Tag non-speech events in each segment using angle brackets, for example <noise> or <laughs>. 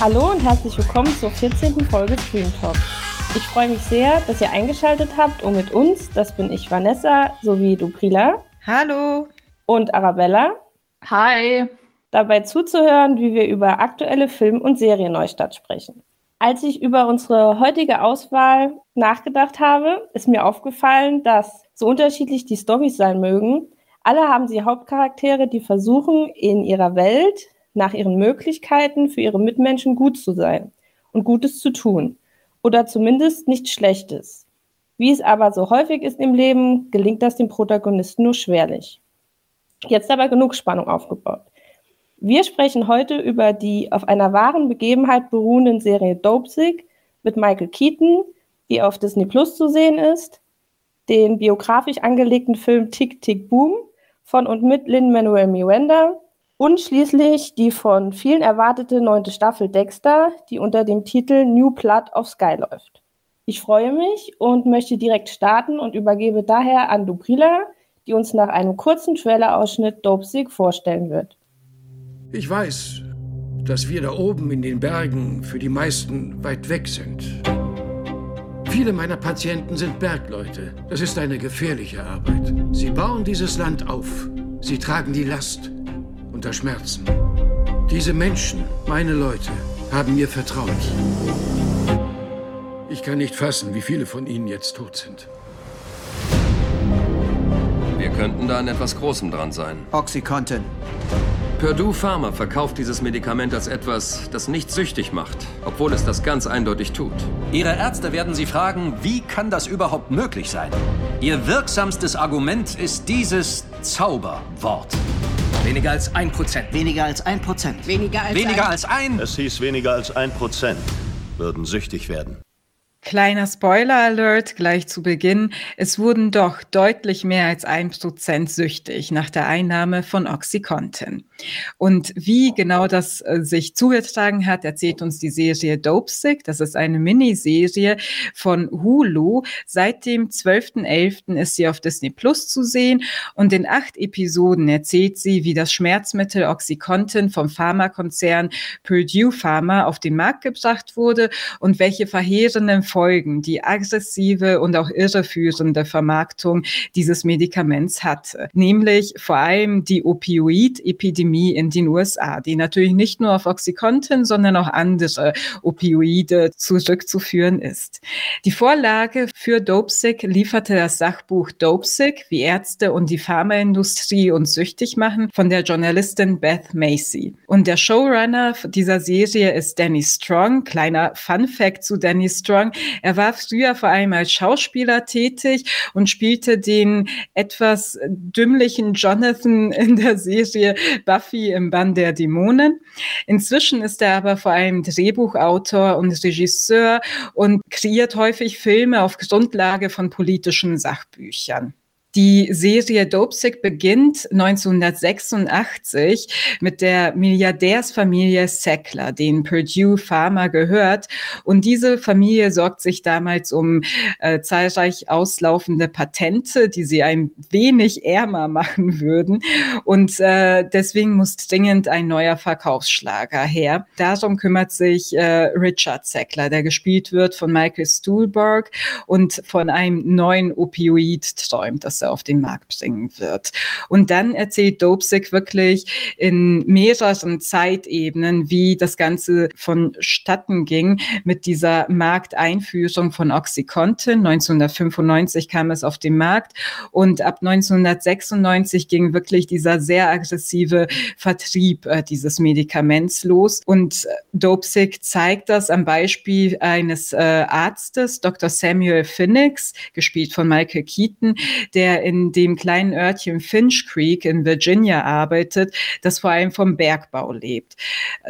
Hallo und herzlich willkommen zur 14. Folge Stream Talk. Ich freue mich sehr, dass ihr eingeschaltet habt, um mit uns, das bin ich Vanessa, sowie Duprila. Hallo. Und Arabella. Hi. Dabei zuzuhören, wie wir über aktuelle Film- und Serienneustart sprechen. Als ich über unsere heutige Auswahl nachgedacht habe, ist mir aufgefallen, dass so unterschiedlich die Storys sein mögen, alle haben sie Hauptcharaktere, die versuchen, in ihrer Welt nach ihren Möglichkeiten für ihre Mitmenschen gut zu sein und Gutes zu tun oder zumindest nichts Schlechtes. Wie es aber so häufig ist im Leben, gelingt das dem Protagonisten nur schwerlich. Jetzt aber genug Spannung aufgebaut. Wir sprechen heute über die auf einer wahren Begebenheit beruhenden Serie Dopesick mit Michael Keaton, die auf Disney Plus zu sehen ist, den biografisch angelegten Film Tick Tick Boom von und mit Lin-Manuel Miranda und schließlich die von vielen erwartete neunte Staffel Dexter, die unter dem Titel New Blood of Sky läuft. Ich freue mich und möchte direkt starten und übergebe daher an Dubrila, die uns nach einem kurzen Trailer-Ausschnitt Dopesick vorstellen wird. Ich weiß, dass wir da oben in den Bergen für die meisten weit weg sind. Viele meiner Patienten sind Bergleute. Das ist eine gefährliche Arbeit. Sie bauen dieses Land auf. Sie tragen die Last unter Schmerzen. Diese Menschen, meine Leute, haben mir vertraut. Ich kann nicht fassen, wie viele von ihnen jetzt tot sind. Wir könnten da an etwas Großem dran sein. Oxycontin. Purdue Pharma verkauft dieses Medikament als etwas, das nicht süchtig macht, obwohl es das ganz eindeutig tut. Ihre Ärzte werden Sie fragen, wie kann das überhaupt möglich sein? Ihr wirksamstes Argument ist dieses Zauberwort. Weniger als ein Prozent. Weniger als ein Prozent. Weniger als weniger ein. als ein. Es hieß weniger als ein Prozent würden süchtig werden. Kleiner Spoiler-Alert gleich zu Beginn. Es wurden doch deutlich mehr als ein Prozent süchtig nach der Einnahme von Oxycontin. Und wie genau das äh, sich zugetragen hat, erzählt uns die Serie Dopesick. Das ist eine Miniserie von Hulu. Seit dem 12.11. ist sie auf Disney Plus zu sehen. Und in acht Episoden erzählt sie, wie das Schmerzmittel Oxycontin vom Pharmakonzern Purdue Pharma auf den Markt gebracht wurde und welche verheerenden Folgen die aggressive und auch irreführende Vermarktung dieses Medikaments hatte. Nämlich vor allem die Opioid-Epidemie in den USA, die natürlich nicht nur auf Oxycontin, sondern auch andere Opioide zurückzuführen ist. Die Vorlage für Dopesick lieferte das Sachbuch Dopesick, wie Ärzte und die Pharmaindustrie uns süchtig machen, von der Journalistin Beth Macy. Und der Showrunner dieser Serie ist Danny Strong. Kleiner Fun Fact zu Danny Strong. Er war früher vor allem als Schauspieler tätig und spielte den etwas dümmlichen Jonathan in der Serie Buffy im Bann der Dämonen. Inzwischen ist er aber vor allem Drehbuchautor und Regisseur und kreiert häufig Filme auf Grundlage von politischen Sachbüchern. Die Serie Dopesick beginnt 1986 mit der Milliardärsfamilie Sackler, denen Purdue Pharma gehört. Und diese Familie sorgt sich damals um äh, zahlreich auslaufende Patente, die sie ein wenig ärmer <laughs> machen würden. Und äh, deswegen muss dringend ein neuer Verkaufsschlager her. Darum kümmert sich äh, Richard Sackler, der gespielt wird von Michael Stuhlberg und von einem neuen Opioid träumt, das er auf den Markt bringen wird. Und dann erzählt Dopesick wirklich in mehreren Zeitebenen, wie das Ganze vonstatten ging mit dieser Markteinführung von Oxycontin. 1995 kam es auf den Markt und ab 1996 ging wirklich dieser sehr aggressive Vertrieb äh, dieses Medikaments los. Und äh, Dopesick zeigt das am Beispiel eines äh, Arztes, Dr. Samuel Phoenix, gespielt von Michael Keaton, der der in dem kleinen Örtchen Finch Creek in Virginia arbeitet, das vor allem vom Bergbau lebt.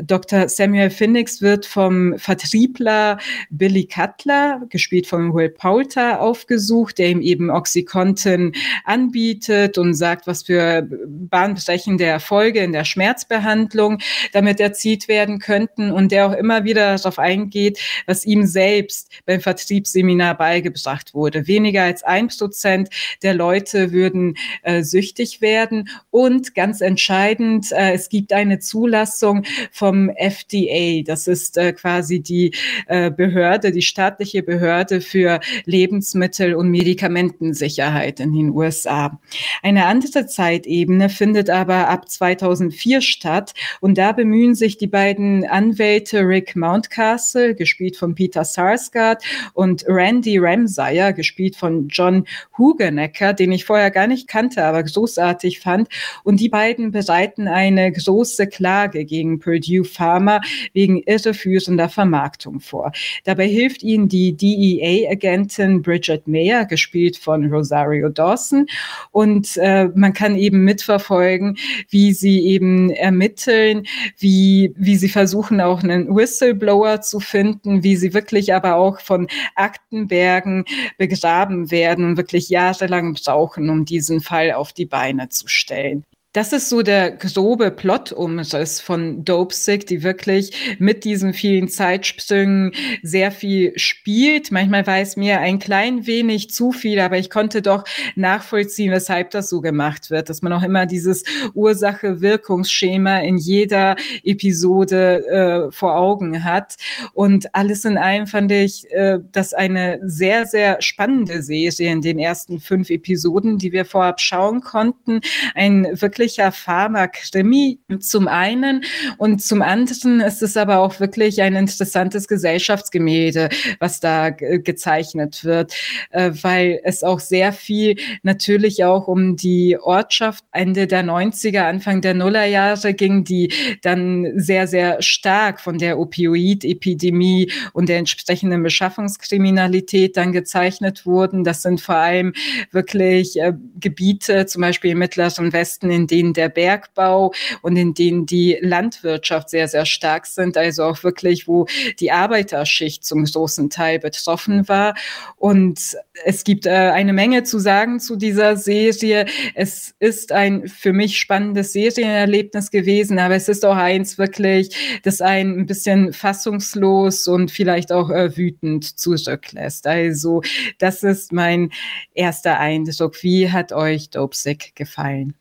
Dr. Samuel Phoenix wird vom Vertriebler Billy Cutler, gespielt von Will Poulter, aufgesucht, der ihm eben Oxycontin anbietet und sagt, was für bahnbrechende Erfolge in der Schmerzbehandlung damit erzielt werden könnten und der auch immer wieder darauf eingeht, was ihm selbst beim Vertriebsseminar beigebracht wurde. Weniger als ein Prozent der Leute Leute würden äh, süchtig werden. Und ganz entscheidend, äh, es gibt eine Zulassung vom FDA. Das ist äh, quasi die äh, Behörde, die staatliche Behörde für Lebensmittel und Medikamentensicherheit in den USA. Eine andere Zeitebene findet aber ab 2004 statt und da bemühen sich die beiden Anwälte Rick Mountcastle, gespielt von Peter Sarsgaard, und Randy Ramsire, gespielt von John Hugenecker, den ich vorher gar nicht kannte, aber großartig fand. Und die beiden bereiten eine große Klage gegen Purdue Pharma wegen irreführender Vermarktung vor. Dabei hilft ihnen die DEA-Agentin Bridget Mayer, gespielt von Rosario Dawson. Und äh, man kann eben mitverfolgen, wie sie eben ermitteln, wie, wie sie versuchen, auch einen Whistleblower zu finden, wie sie wirklich aber auch von Aktenbergen begraben werden und wirklich jahrelang brauchen, um diesen Fall auf die Beine zu stellen. Das ist so der grobe Plot-Umriss von Dope Sick, die wirklich mit diesen vielen Zeitsprüngen sehr viel spielt. Manchmal weiß mir ein klein wenig zu viel, aber ich konnte doch nachvollziehen, weshalb das so gemacht wird, dass man auch immer dieses Ursache-Wirkungsschema in jeder Episode äh, vor Augen hat. Und alles in allem fand ich äh, das eine sehr, sehr spannende Serie in den ersten fünf Episoden, die wir vorab schauen konnten. Ein wirklich wirklicher Pharma-Krimi zum einen und zum anderen ist es aber auch wirklich ein interessantes Gesellschaftsgemälde, was da gezeichnet wird, äh, weil es auch sehr viel natürlich auch um die Ortschaft Ende der 90er, Anfang der Nullerjahre ging, die dann sehr, sehr stark von der Opioid-Epidemie und der entsprechenden Beschaffungskriminalität dann gezeichnet wurden. Das sind vor allem wirklich äh, Gebiete, zum Beispiel im Mittleren Westen, in denen der Bergbau und in denen die Landwirtschaft sehr, sehr stark sind, also auch wirklich, wo die Arbeiterschicht zum großen Teil betroffen war. Und es gibt äh, eine Menge zu sagen zu dieser Serie. Es ist ein für mich spannendes Serienerlebnis gewesen, aber es ist auch eins wirklich, das einen ein bisschen fassungslos und vielleicht auch äh, wütend zurücklässt. Also das ist mein erster Eindruck. Wie hat euch Dopesick gefallen?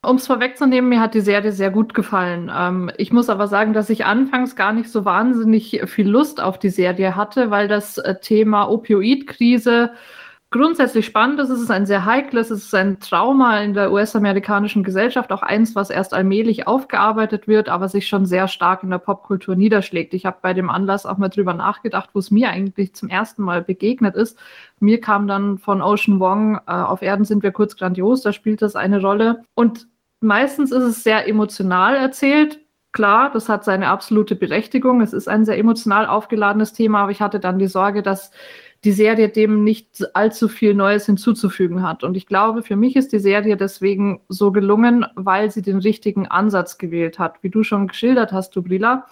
Um es vorwegzunehmen, mir hat die Serie sehr gut gefallen. Ähm, ich muss aber sagen, dass ich anfangs gar nicht so wahnsinnig viel Lust auf die Serie hatte, weil das äh, Thema Opioidkrise grundsätzlich spannend ist. Es ist ein sehr heikles, es ist ein Trauma in der US-amerikanischen Gesellschaft, auch eins, was erst allmählich aufgearbeitet wird, aber sich schon sehr stark in der Popkultur niederschlägt. Ich habe bei dem Anlass auch mal drüber nachgedacht, wo es mir eigentlich zum ersten Mal begegnet ist. Mir kam dann von Ocean Wong, äh, auf Erden sind wir kurz grandios, da spielt das eine Rolle. Und meistens ist es sehr emotional erzählt. Klar, das hat seine absolute Berechtigung. Es ist ein sehr emotional aufgeladenes Thema, aber ich hatte dann die Sorge, dass die Serie dem nicht allzu viel Neues hinzuzufügen hat. Und ich glaube, für mich ist die Serie deswegen so gelungen, weil sie den richtigen Ansatz gewählt hat. Wie du schon geschildert hast, Dubrila,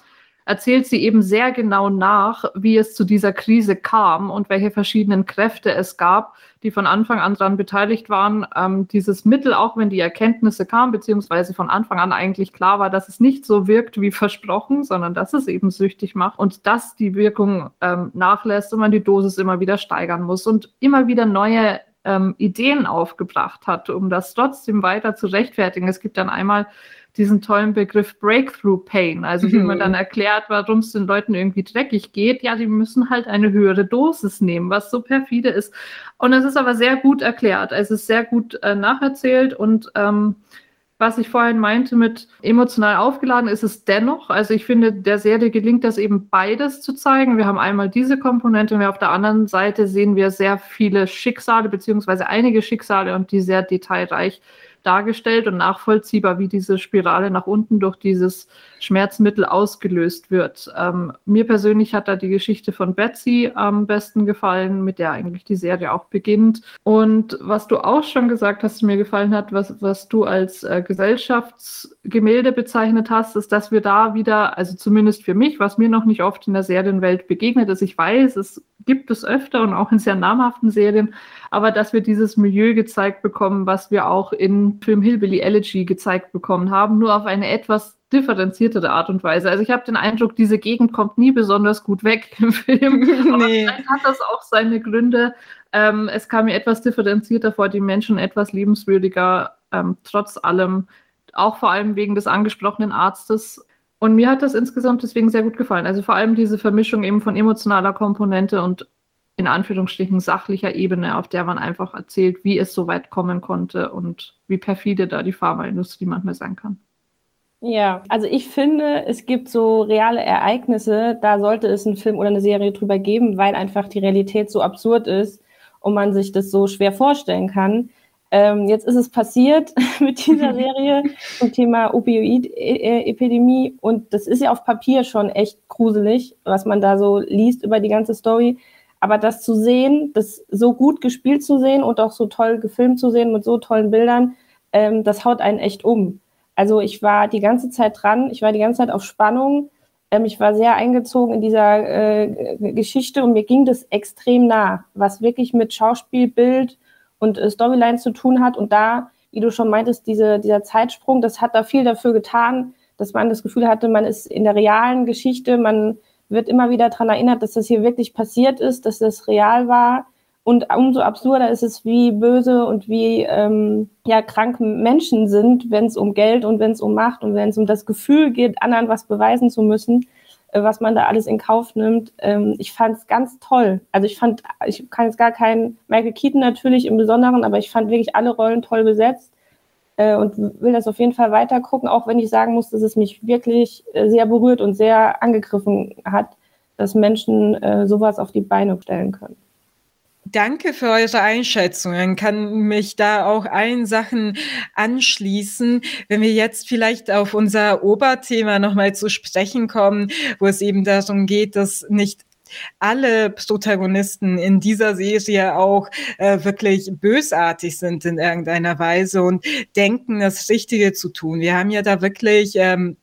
erzählt sie eben sehr genau nach, wie es zu dieser Krise kam und welche verschiedenen Kräfte es gab, die von Anfang an daran beteiligt waren, ähm, dieses Mittel, auch wenn die Erkenntnisse kamen, beziehungsweise von Anfang an eigentlich klar war, dass es nicht so wirkt wie versprochen, sondern dass es eben süchtig macht und dass die Wirkung ähm, nachlässt und man die Dosis immer wieder steigern muss und immer wieder neue ähm, Ideen aufgebracht hat, um das trotzdem weiter zu rechtfertigen. Es gibt dann einmal diesen tollen Begriff Breakthrough Pain, also wie man dann mhm. erklärt, warum es den Leuten irgendwie dreckig geht. Ja, die müssen halt eine höhere Dosis nehmen, was so perfide ist. Und es ist aber sehr gut erklärt. Es ist sehr gut äh, nacherzählt und ähm, was ich vorhin meinte mit emotional aufgeladen, ist es dennoch. Also ich finde, der Serie gelingt das eben beides zu zeigen. Wir haben einmal diese Komponente und auf der anderen Seite sehen wir sehr viele Schicksale, beziehungsweise einige Schicksale und die sehr detailreich dargestellt und nachvollziehbar, wie diese Spirale nach unten durch dieses Schmerzmittel ausgelöst wird. Ähm, mir persönlich hat da die Geschichte von Betsy am besten gefallen, mit der eigentlich die Serie auch beginnt. Und was du auch schon gesagt hast, mir gefallen hat, was, was du als äh, Gesellschaftsgemälde bezeichnet hast, ist, dass wir da wieder, also zumindest für mich, was mir noch nicht oft in der Serienwelt begegnet ist, ich weiß, es gibt es öfter und auch in sehr namhaften Serien, aber dass wir dieses Milieu gezeigt bekommen, was wir auch in Film Hillbilly Elegy gezeigt bekommen haben, nur auf eine etwas differenziertere Art und Weise. Also ich habe den Eindruck, diese Gegend kommt nie besonders gut weg <laughs> im Film. <laughs> nee. vielleicht hat das auch seine Gründe. Ähm, es kam mir etwas differenzierter vor, die Menschen etwas liebenswürdiger, ähm, trotz allem, auch vor allem wegen des angesprochenen Arztes. Und mir hat das insgesamt deswegen sehr gut gefallen. Also vor allem diese Vermischung eben von emotionaler Komponente und in Anführungsstrichen sachlicher Ebene, auf der man einfach erzählt, wie es so weit kommen konnte und wie perfide da die Pharmaindustrie manchmal sein kann. Ja, also ich finde, es gibt so reale Ereignisse, da sollte es einen Film oder eine Serie drüber geben, weil einfach die Realität so absurd ist und man sich das so schwer vorstellen kann. Ähm, jetzt ist es passiert <laughs> mit dieser <laughs> Serie zum Thema Opioid-Epidemie und das ist ja auf Papier schon echt gruselig, was man da so liest über die ganze Story. Aber das zu sehen, das so gut gespielt zu sehen und auch so toll gefilmt zu sehen mit so tollen Bildern, ähm, das haut einen echt um. Also ich war die ganze Zeit dran, ich war die ganze Zeit auf Spannung, ähm, ich war sehr eingezogen in dieser äh, Geschichte und mir ging das extrem nah, was wirklich mit Schauspiel, Bild und äh, Storyline zu tun hat. Und da, wie du schon meintest, diese, dieser Zeitsprung, das hat da viel dafür getan, dass man das Gefühl hatte, man ist in der realen Geschichte, man wird immer wieder daran erinnert, dass das hier wirklich passiert ist, dass das real war. Und umso absurder ist es, wie böse und wie ähm, ja, krank Menschen sind, wenn es um Geld und wenn es um Macht und wenn es um das Gefühl geht, anderen was beweisen zu müssen, äh, was man da alles in Kauf nimmt. Ähm, ich fand es ganz toll. Also ich fand, ich kann jetzt gar keinen Michael Keaton natürlich im Besonderen, aber ich fand wirklich alle Rollen toll besetzt äh, und will das auf jeden Fall weiter gucken, auch wenn ich sagen muss, dass es mich wirklich äh, sehr berührt und sehr angegriffen hat, dass Menschen äh, sowas auf die Beine stellen können. Danke für eure Einschätzungen. Kann mich da auch allen Sachen anschließen. Wenn wir jetzt vielleicht auf unser Oberthema nochmal zu sprechen kommen, wo es eben darum geht, dass nicht alle Protagonisten in dieser Serie auch äh, wirklich bösartig sind in irgendeiner Weise und denken, das Richtige zu tun. Wir haben ja da wirklich ähm,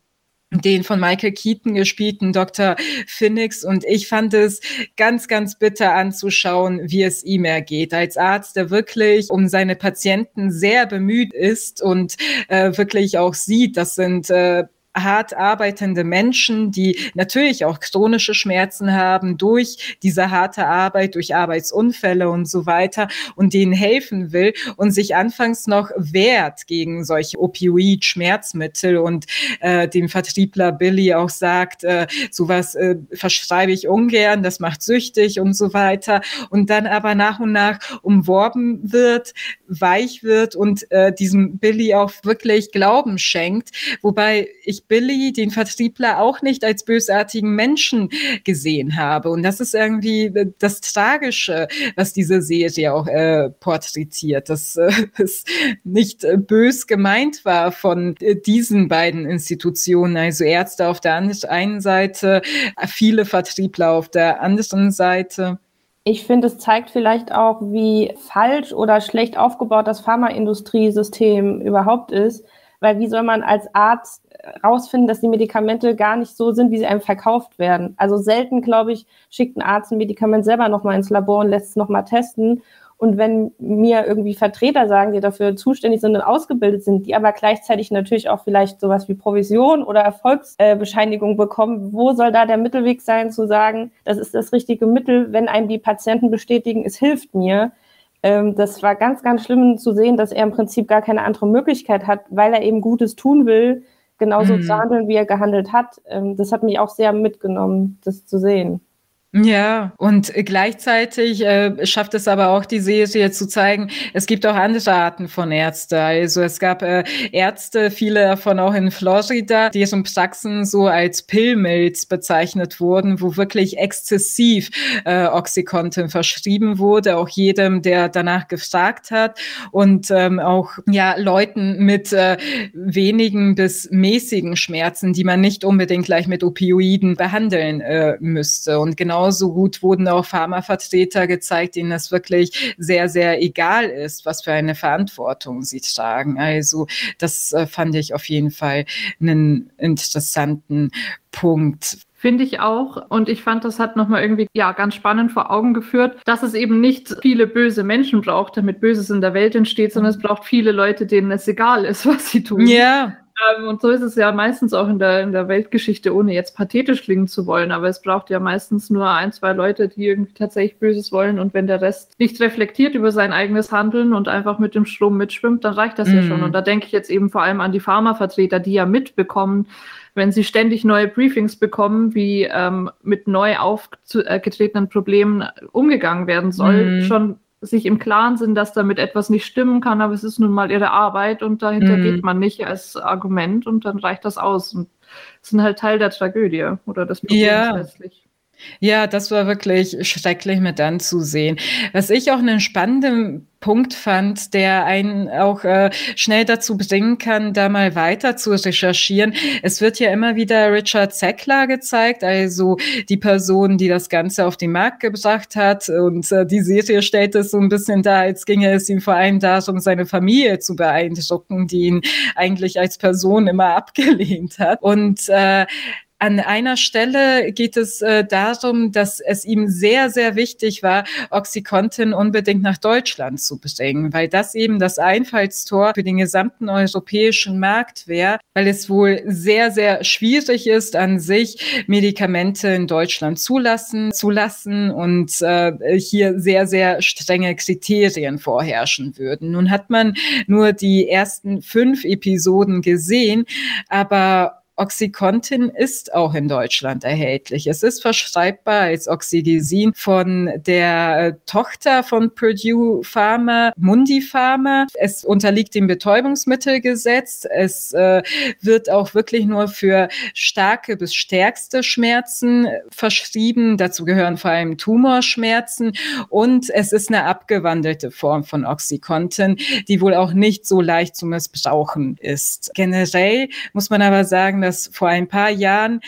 den von Michael Keaton gespielten Dr. Phoenix und ich fand es ganz, ganz bitter anzuschauen, wie es ihm ergeht. Als Arzt, der wirklich um seine Patienten sehr bemüht ist und äh, wirklich auch sieht, das sind äh, hart arbeitende Menschen, die natürlich auch chronische Schmerzen haben durch diese harte Arbeit, durch Arbeitsunfälle und so weiter und denen helfen will und sich anfangs noch wehrt gegen solche Opioid-Schmerzmittel. Und äh, dem Vertriebler Billy auch sagt, äh, sowas äh, verschreibe ich ungern, das macht süchtig und so weiter. Und dann aber nach und nach umworben wird, weich wird und äh, diesem Billy auch wirklich Glauben schenkt, wobei ich Billy, den Vertriebler, auch nicht als bösartigen Menschen gesehen habe. Und das ist irgendwie das Tragische, was diese Serie auch äh, porträtiert, dass äh, <laughs> es nicht äh, bös gemeint war von äh, diesen beiden Institutionen, also Ärzte auf der einen Seite, viele Vertriebler auf der anderen Seite. Ich finde, es zeigt vielleicht auch, wie falsch oder schlecht aufgebaut das Pharmaindustriesystem überhaupt ist. Weil wie soll man als Arzt rausfinden, dass die Medikamente gar nicht so sind, wie sie einem verkauft werden. Also selten, glaube ich, schickt ein Arzt ein Medikament selber nochmal ins Labor und lässt es nochmal testen. Und wenn mir irgendwie Vertreter sagen, die dafür zuständig sind und ausgebildet sind, die aber gleichzeitig natürlich auch vielleicht sowas wie Provision oder Erfolgsbescheinigung bekommen, wo soll da der Mittelweg sein, zu sagen, das ist das richtige Mittel, wenn einem die Patienten bestätigen, es hilft mir. Ähm, das war ganz, ganz schlimm zu sehen, dass er im Prinzip gar keine andere Möglichkeit hat, weil er eben Gutes tun will, genauso mhm. zu handeln, wie er gehandelt hat. Ähm, das hat mich auch sehr mitgenommen, das zu sehen. Ja, und gleichzeitig äh, schafft es aber auch die Serie zu zeigen, es gibt auch andere Arten von Ärzte. Also es gab äh, Ärzte, viele davon auch in Florida, deren Praxen so als Pillmills bezeichnet wurden, wo wirklich exzessiv äh, Oxycontin verschrieben wurde, auch jedem, der danach gefragt hat und ähm, auch ja Leuten mit äh, wenigen bis mäßigen Schmerzen, die man nicht unbedingt gleich mit Opioiden behandeln äh, müsste. Und genau genauso gut wurden auch Pharmavertreter gezeigt, denen es wirklich sehr, sehr egal ist, was für eine Verantwortung sie tragen. Also das äh, fand ich auf jeden Fall einen interessanten Punkt. Finde ich auch. Und ich fand, das hat nochmal irgendwie ja ganz spannend vor Augen geführt, dass es eben nicht viele böse Menschen braucht, damit Böses in der Welt entsteht, sondern es braucht viele Leute, denen es egal ist, <laughs> was sie tun. Ja. Ähm, und so ist es ja meistens auch in der, in der Weltgeschichte, ohne jetzt pathetisch klingen zu wollen. Aber es braucht ja meistens nur ein, zwei Leute, die irgendwie tatsächlich Böses wollen. Und wenn der Rest nicht reflektiert über sein eigenes Handeln und einfach mit dem Strom mitschwimmt, dann reicht das mm. ja schon. Und da denke ich jetzt eben vor allem an die Pharmavertreter, die ja mitbekommen, wenn sie ständig neue Briefings bekommen, wie ähm, mit neu aufgetretenen Problemen umgegangen werden soll, mm. schon sich im Klaren sind, dass damit etwas nicht stimmen kann, aber es ist nun mal ihre Arbeit und dahinter mm. geht man nicht als Argument und dann reicht das aus. Und sind halt Teil der Tragödie oder des Problems ja. letztlich. Ja, das war wirklich schrecklich mit anzusehen. Was ich auch einen spannenden Punkt fand, der einen auch äh, schnell dazu bringen kann, da mal weiter zu recherchieren. Es wird ja immer wieder Richard Zeckler gezeigt, also die Person, die das Ganze auf den Markt gebracht hat. Und äh, die Serie stellt es so ein bisschen da, als ginge es ihm vor allem darum, seine Familie zu beeindrucken, die ihn eigentlich als Person immer abgelehnt hat. Und äh, an einer Stelle geht es äh, darum, dass es ihm sehr, sehr wichtig war, Oxycontin unbedingt nach Deutschland zu bringen, weil das eben das Einfallstor für den gesamten europäischen Markt wäre, weil es wohl sehr, sehr schwierig ist, an sich Medikamente in Deutschland zulassen, zulassen und äh, hier sehr, sehr strenge Kriterien vorherrschen würden. Nun hat man nur die ersten fünf Episoden gesehen, aber Oxycontin ist auch in Deutschland erhältlich. Es ist verschreibbar als Oxygesin von der äh, Tochter von Purdue Pharma, Mundi Pharma. Es unterliegt dem Betäubungsmittelgesetz. Es äh, wird auch wirklich nur für starke bis stärkste Schmerzen verschrieben. Dazu gehören vor allem Tumorschmerzen. Und es ist eine abgewandelte Form von Oxycontin, die wohl auch nicht so leicht zu missbrauchen ist. Generell muss man aber sagen, dass vor ein paar Jahren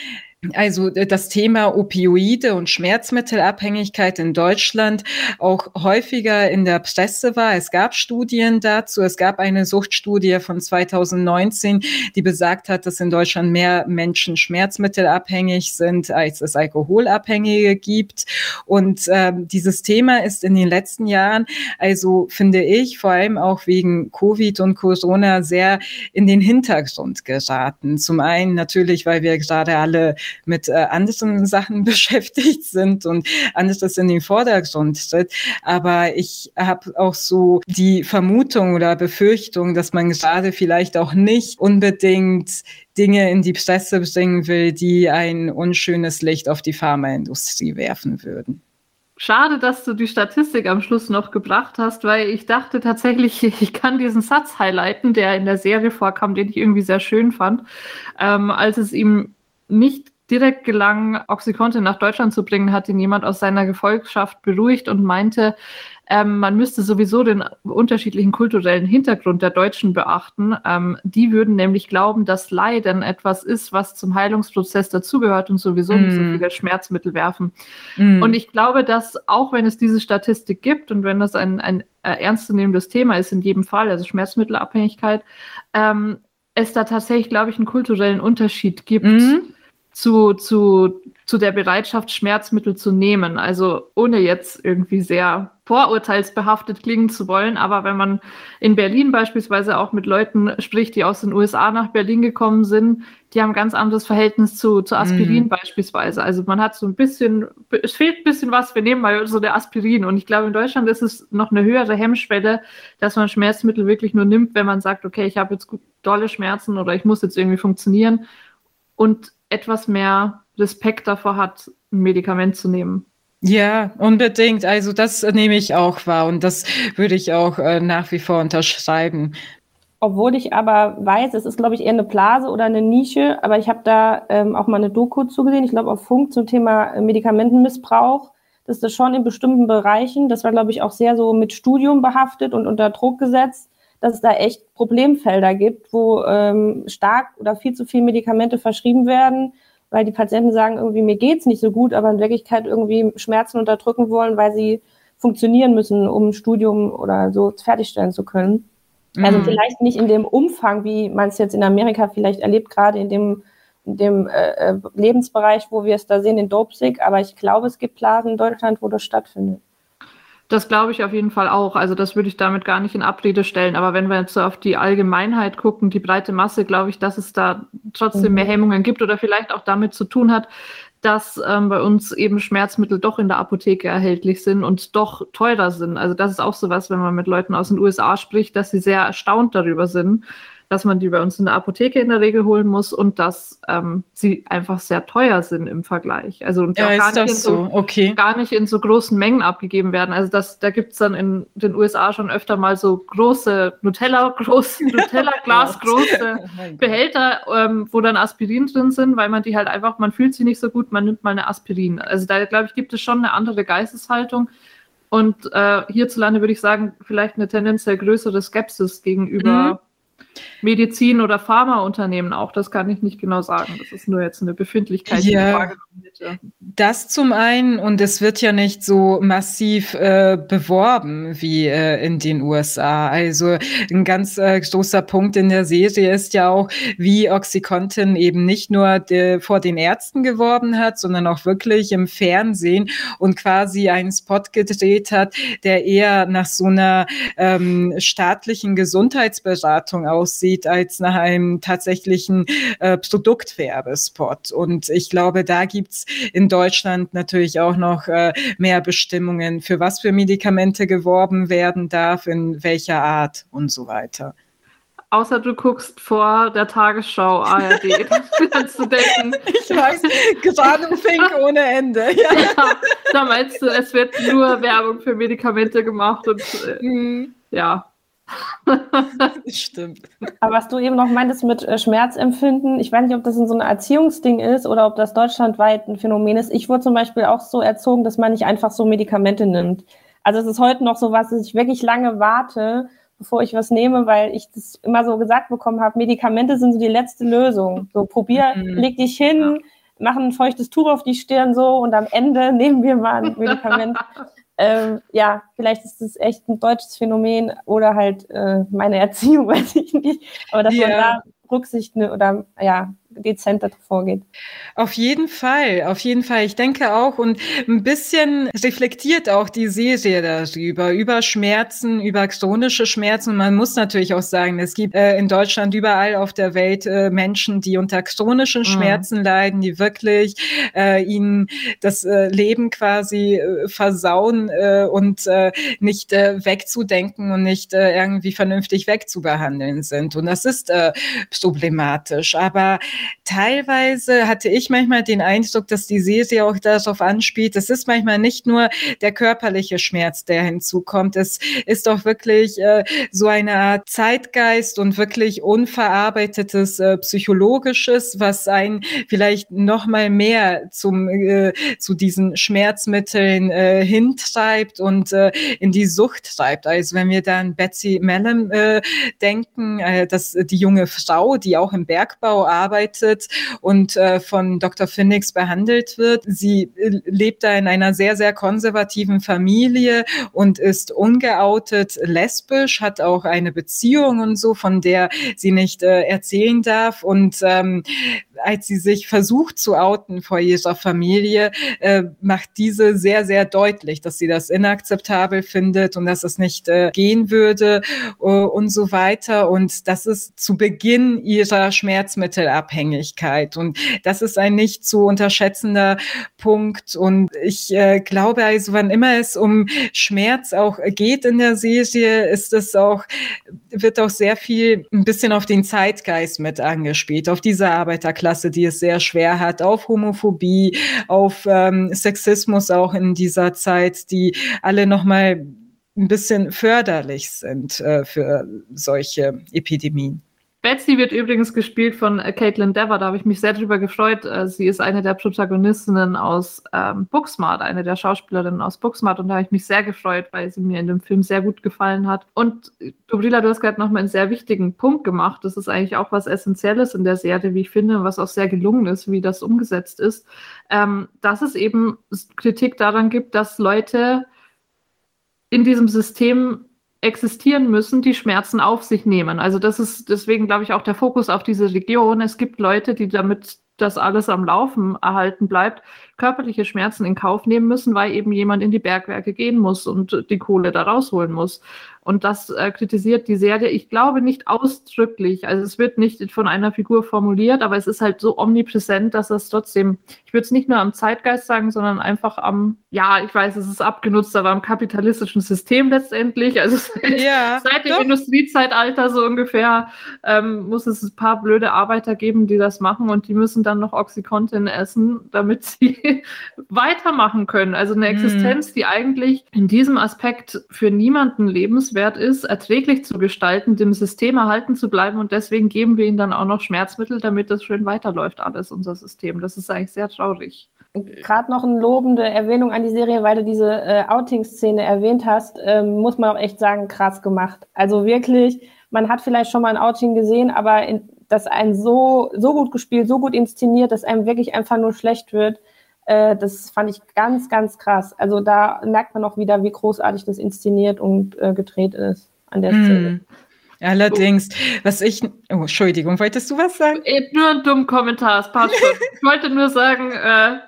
also äh, das Thema Opioide und Schmerzmittelabhängigkeit in Deutschland auch häufiger in der Presse war. Es gab Studien dazu. Es gab eine Suchtstudie von 2019, die besagt hat, dass in Deutschland mehr Menschen schmerzmittelabhängig sind, als es Alkoholabhängige gibt. Und äh, dieses Thema ist in den letzten Jahren, also finde ich, vor allem auch wegen Covid und Corona sehr in den Hintergrund geraten. Zum einen natürlich, weil wir gerade alle mit äh, anderen <laughs> Sachen beschäftigt sind und anderes in den Vordergrund tritt. Aber ich habe auch so die Vermutung oder Befürchtung, dass man gerade vielleicht auch nicht unbedingt Dinge in die Presse bringen will, die ein unschönes Licht auf die Pharmaindustrie werfen würden. Schade, dass du die Statistik am Schluss noch gebracht hast, weil ich dachte tatsächlich, <laughs> ich kann diesen Satz highlighten, der in der Serie vorkam, den ich irgendwie sehr schön fand, ähm, als es ihm nicht direkt gelang, Oxycontin nach Deutschland zu bringen, hat ihn jemand aus seiner Gefolgschaft beruhigt und meinte, ähm, man müsste sowieso den unterschiedlichen kulturellen Hintergrund der Deutschen beachten. Ähm, die würden nämlich glauben, dass Leiden etwas ist, was zum Heilungsprozess dazugehört und sowieso mm. nicht so viele Schmerzmittel werfen. Mm. Und ich glaube, dass auch wenn es diese Statistik gibt und wenn das ein, ein äh, ernstzunehmendes Thema ist in jedem Fall, also Schmerzmittelabhängigkeit, ähm, es da tatsächlich, glaube ich, einen kulturellen Unterschied gibt. Mm zu, zu, zu der Bereitschaft, Schmerzmittel zu nehmen. Also ohne jetzt irgendwie sehr vorurteilsbehaftet klingen zu wollen, aber wenn man in Berlin beispielsweise auch mit Leuten spricht, die aus den USA nach Berlin gekommen sind, die haben ein ganz anderes Verhältnis zu, zu Aspirin mhm. beispielsweise. Also man hat so ein bisschen, es fehlt ein bisschen was, wir nehmen mal so der Aspirin. Und ich glaube, in Deutschland ist es noch eine höhere Hemmschwelle, dass man Schmerzmittel wirklich nur nimmt, wenn man sagt, okay, ich habe jetzt gut, dolle Schmerzen oder ich muss jetzt irgendwie funktionieren. Und etwas mehr Respekt davor hat, ein Medikament zu nehmen. Ja, unbedingt. Also das nehme ich auch wahr und das würde ich auch äh, nach wie vor unterschreiben. Obwohl ich aber weiß, es ist, glaube ich, eher eine Blase oder eine Nische, aber ich habe da ähm, auch mal eine Doku zugesehen, ich glaube auf Funk zum Thema äh, Medikamentenmissbrauch. Das ist das schon in bestimmten Bereichen, das war, glaube ich, auch sehr so mit Studium behaftet und unter Druck gesetzt dass es da echt Problemfelder gibt, wo ähm, stark oder viel zu viel Medikamente verschrieben werden, weil die Patienten sagen, irgendwie mir geht's nicht so gut, aber in Wirklichkeit irgendwie Schmerzen unterdrücken wollen, weil sie funktionieren müssen, um ein Studium oder so fertigstellen zu können. Also mhm. Also vielleicht nicht in dem Umfang, wie man es jetzt in Amerika vielleicht erlebt, gerade in dem dem äh, äh, Lebensbereich, wo wir es da sehen, in Dopesick. Aber ich glaube, es gibt Blasen in Deutschland, wo das stattfindet. Das glaube ich auf jeden Fall auch. Also das würde ich damit gar nicht in Abrede stellen. Aber wenn wir jetzt so auf die Allgemeinheit gucken, die breite Masse, glaube ich, dass es da trotzdem mhm. mehr Hemmungen gibt oder vielleicht auch damit zu tun hat, dass ähm, bei uns eben Schmerzmittel doch in der Apotheke erhältlich sind und doch teurer sind. Also das ist auch so was, wenn man mit Leuten aus den USA spricht, dass sie sehr erstaunt darüber sind, dass man die bei uns in der Apotheke in der Regel holen muss und dass ähm, sie einfach sehr teuer sind im Vergleich. Also und ja, gar, nicht so? so, okay. gar nicht in so großen Mengen abgegeben werden. Also das, da gibt es dann in den USA schon öfter mal so große Nutella, groß, Nutella, Glas, große <laughs> oh Behälter, ähm, wo dann Aspirin drin sind, weil man die halt einfach, man fühlt sich nicht so gut, man nimmt mal eine Aspirin. Also da glaube ich, gibt es schon eine andere Geisteshaltung. Und äh, hierzulande würde ich sagen, vielleicht eine tendenziell größere Skepsis gegenüber mhm. Medizin- oder Pharmaunternehmen auch, das kann ich nicht genau sagen. Das ist nur jetzt eine Befindlichkeit, die ja, ich hätte. Das zum einen und es wird ja nicht so massiv äh, beworben wie äh, in den USA. Also ein ganz äh, großer Punkt in der Serie ist ja auch, wie Oxycontin eben nicht nur de, vor den Ärzten geworben hat, sondern auch wirklich im Fernsehen und quasi einen Spot gedreht hat, der eher nach so einer ähm, staatlichen Gesundheitsberatung aussieht als nach einem tatsächlichen äh, Produktwerbespot. Und ich glaube, da gibt's in Deutschland natürlich auch noch äh, mehr Bestimmungen, für was für Medikamente geworben werden darf, in welcher Art und so weiter. Außer du guckst vor der Tagesschau ARD. <laughs> kannst du denken. Ich weiß, gerade Fink ohne Ende. Ja. <laughs> ja. da meinst du, es wird nur Werbung für Medikamente gemacht und äh, mhm. ja. <laughs> Stimmt. Aber was du eben noch meintest mit äh, Schmerzempfinden, ich weiß nicht, ob das in so ein Erziehungsding ist oder ob das deutschlandweit ein Phänomen ist. Ich wurde zum Beispiel auch so erzogen, dass man nicht einfach so Medikamente nimmt. Also es ist heute noch so was, dass ich wirklich lange warte, bevor ich was nehme, weil ich das immer so gesagt bekommen habe, Medikamente sind so die letzte Lösung. So probier, mhm. leg dich hin, ja. mach ein feuchtes Tuch auf die Stirn so und am Ende <laughs> nehmen wir mal ein Medikament. Ähm, ja, vielleicht ist das echt ein deutsches Phänomen oder halt äh, meine Erziehung, <laughs> weiß ich nicht. Aber dass ja. man da Rücksicht ne, oder ja, dezenter vorgeht. Auf jeden Fall, auf jeden Fall. Ich denke auch und ein bisschen reflektiert auch die Serie darüber, über Schmerzen, über chronische Schmerzen. Man muss natürlich auch sagen, es gibt äh, in Deutschland überall auf der Welt äh, Menschen, die unter chronischen mhm. Schmerzen mhm. leiden, die wirklich äh, ihnen das äh, Leben quasi äh, versauen äh, und nicht wegzudenken und nicht irgendwie vernünftig wegzubehandeln sind. Und das ist problematisch. Aber teilweise hatte ich manchmal den Eindruck, dass die Serie auch darauf anspielt. Es ist manchmal nicht nur der körperliche Schmerz, der hinzukommt. Es ist auch wirklich äh, so eine Art Zeitgeist und wirklich unverarbeitetes äh, psychologisches, was einen vielleicht noch mal mehr zum äh, zu diesen Schmerzmitteln äh, hintreibt und äh, in die Sucht treibt. Also wenn wir da an Betsy Mellem äh, denken, äh, dass die junge Frau, die auch im Bergbau arbeitet, arbeitet und äh, von Dr. Phoenix behandelt wird. Sie äh, lebt da in einer sehr, sehr konservativen Familie und ist ungeoutet lesbisch, hat auch eine Beziehung und so, von der sie nicht äh, erzählen darf. Und ähm, als sie sich versucht zu outen vor ihrer Familie, äh, macht diese sehr, sehr deutlich, dass sie das inakzeptabel findet und dass es nicht äh, gehen würde uh, und so weiter. Und das ist zu Beginn ihrer Schmerzmittelabhängigkeit. Und das ist ein nicht zu unterschätzender Punkt. Und ich äh, glaube also, wann immer es um Schmerz auch geht in der Serie, ist es auch, wird auch sehr viel ein bisschen auf den Zeitgeist mit angespielt, auf diese Arbeiterklasse Klasse, die es sehr schwer hat, auf Homophobie, auf ähm, Sexismus auch in dieser Zeit, die alle nochmal ein bisschen förderlich sind äh, für solche Epidemien. Betsy wird übrigens gespielt von äh, Caitlin Dever. Da habe ich mich sehr drüber gefreut. Äh, sie ist eine der Protagonistinnen aus ähm, Booksmart, eine der Schauspielerinnen aus Booksmart. Und da habe ich mich sehr gefreut, weil sie mir in dem Film sehr gut gefallen hat. Und Dobrila, du hast gerade nochmal einen sehr wichtigen Punkt gemacht. Das ist eigentlich auch was Essentielles in der Serie, wie ich finde, was auch sehr gelungen ist, wie das umgesetzt ist. Ähm, dass es eben Kritik daran gibt, dass Leute in diesem System existieren müssen, die Schmerzen auf sich nehmen. Also das ist deswegen, glaube ich, auch der Fokus auf diese Region. Es gibt Leute, die damit das alles am Laufen erhalten bleibt, körperliche Schmerzen in Kauf nehmen müssen, weil eben jemand in die Bergwerke gehen muss und die Kohle da rausholen muss. Und das äh, kritisiert die Serie, ich glaube nicht ausdrücklich. Also es wird nicht von einer Figur formuliert, aber es ist halt so omnipräsent, dass es trotzdem, ich würde es nicht nur am Zeitgeist sagen, sondern einfach am, ja, ich weiß, es ist abgenutzt, aber am kapitalistischen System letztendlich. <laughs> Also seit, ja, seit dem Industriezeitalter so ungefähr ähm, muss es ein paar blöde Arbeiter geben, die das machen und die müssen dann noch Oxycontin essen, damit <laughs> sie weitermachen können. Also eine mhm. Existenz, die eigentlich in diesem Aspekt für niemanden lebenswert ist, erträglich zu gestalten, dem System erhalten zu bleiben und deswegen geben wir ihnen dann auch noch Schmerzmittel, damit das schön weiterläuft, alles unser System. Das ist eigentlich sehr traurig. Gerade noch eine lobende Erwähnung an die Serie, weil du diese äh, Outing-Szene erwähnt hast, ähm, muss man auch echt sagen, krass gemacht. Also wirklich, man hat vielleicht schon mal ein Outing gesehen, aber in, das einen so, so gut gespielt, so gut inszeniert, dass einem wirklich einfach nur schlecht wird. Äh, das fand ich ganz, ganz krass. Also da merkt man auch wieder, wie großartig das inszeniert und äh, gedreht ist an der Szene. Mm. Allerdings, was ich. Oh, Entschuldigung, wolltest du was sagen? Nur ein dummer Kommentar, es passt schon. ich wollte nur sagen, äh,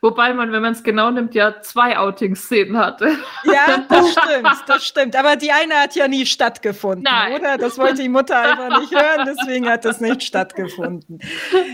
Wobei man, wenn man es genau nimmt, ja zwei Outing-Szenen hatte. Ja, das <laughs> stimmt, das stimmt. Aber die eine hat ja nie stattgefunden, Nein. oder? Das wollte die Mutter einfach nicht hören, deswegen hat das nicht stattgefunden.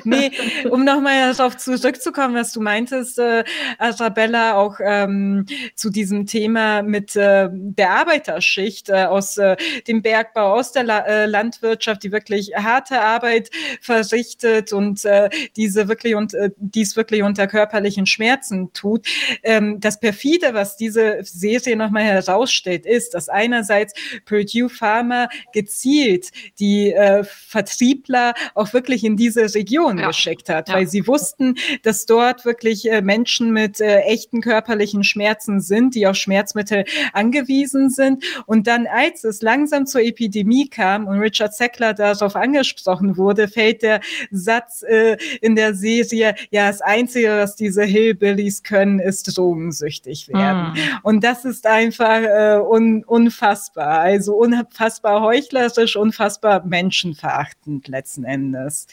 Nee, um nochmal darauf zurückzukommen, was du meintest, äh, Arabella, auch ähm, zu diesem Thema mit äh, der Arbeiterschicht äh, aus äh, dem Bergbau, aus der La äh, Landwirtschaft, die wirklich harte Arbeit verrichtet und äh, diese wirklich und äh, dies wirklich unter körperlichen Schmerzen tut. Ähm, das perfide, was diese Serie nochmal herausstellt, ist, dass einerseits Purdue Pharma gezielt die äh, Vertriebler auch wirklich in diese Region ja. geschickt hat, ja. weil sie wussten, dass dort wirklich äh, Menschen mit äh, echten körperlichen Schmerzen sind, die auf Schmerzmittel angewiesen sind. Und dann, als es langsam zur Epidemie kam und Richard Sackler darauf angesprochen wurde, fällt der Satz äh, in der Serie, ja, das Einzige, was diese Hilfe Hillbillies können, ist drogensüchtig werden. Mm. Und das ist einfach äh, un unfassbar. Also unfassbar heuchlerisch, unfassbar menschenverachtend letzten Endes.